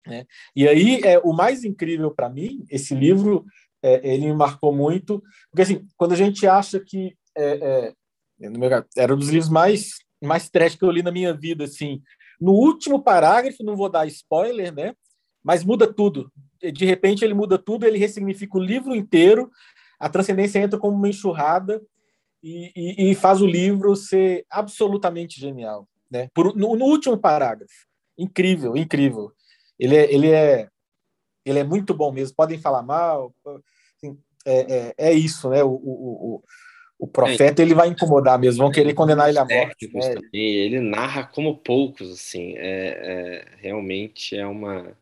Né? E aí, é, o mais incrível para mim, esse livro, é, ele me marcou muito, porque assim, quando a gente acha que é, é, meu, era um dos livros mais mais trash que eu li na minha vida, assim, no último parágrafo, não vou dar spoiler, né? Mas muda tudo de repente ele muda tudo, ele ressignifica o livro inteiro, a transcendência entra como uma enxurrada e, e, e faz o livro ser absolutamente genial. Né? Por, no, no, último parágrafo. Incrível, incrível. Ele é, ele é, ele é muito bom mesmo. Podem falar mal. Assim, é, é, é, isso, né? O, o, o, o profeta ele vai incomodar mesmo, vão querer condenar ele à morte. Né? Ele narra como poucos, assim. É, é, realmente é uma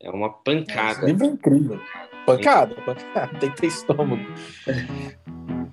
é uma pancada. Esse livro é incrível. Pancada, pancada. Tem que ter estômago.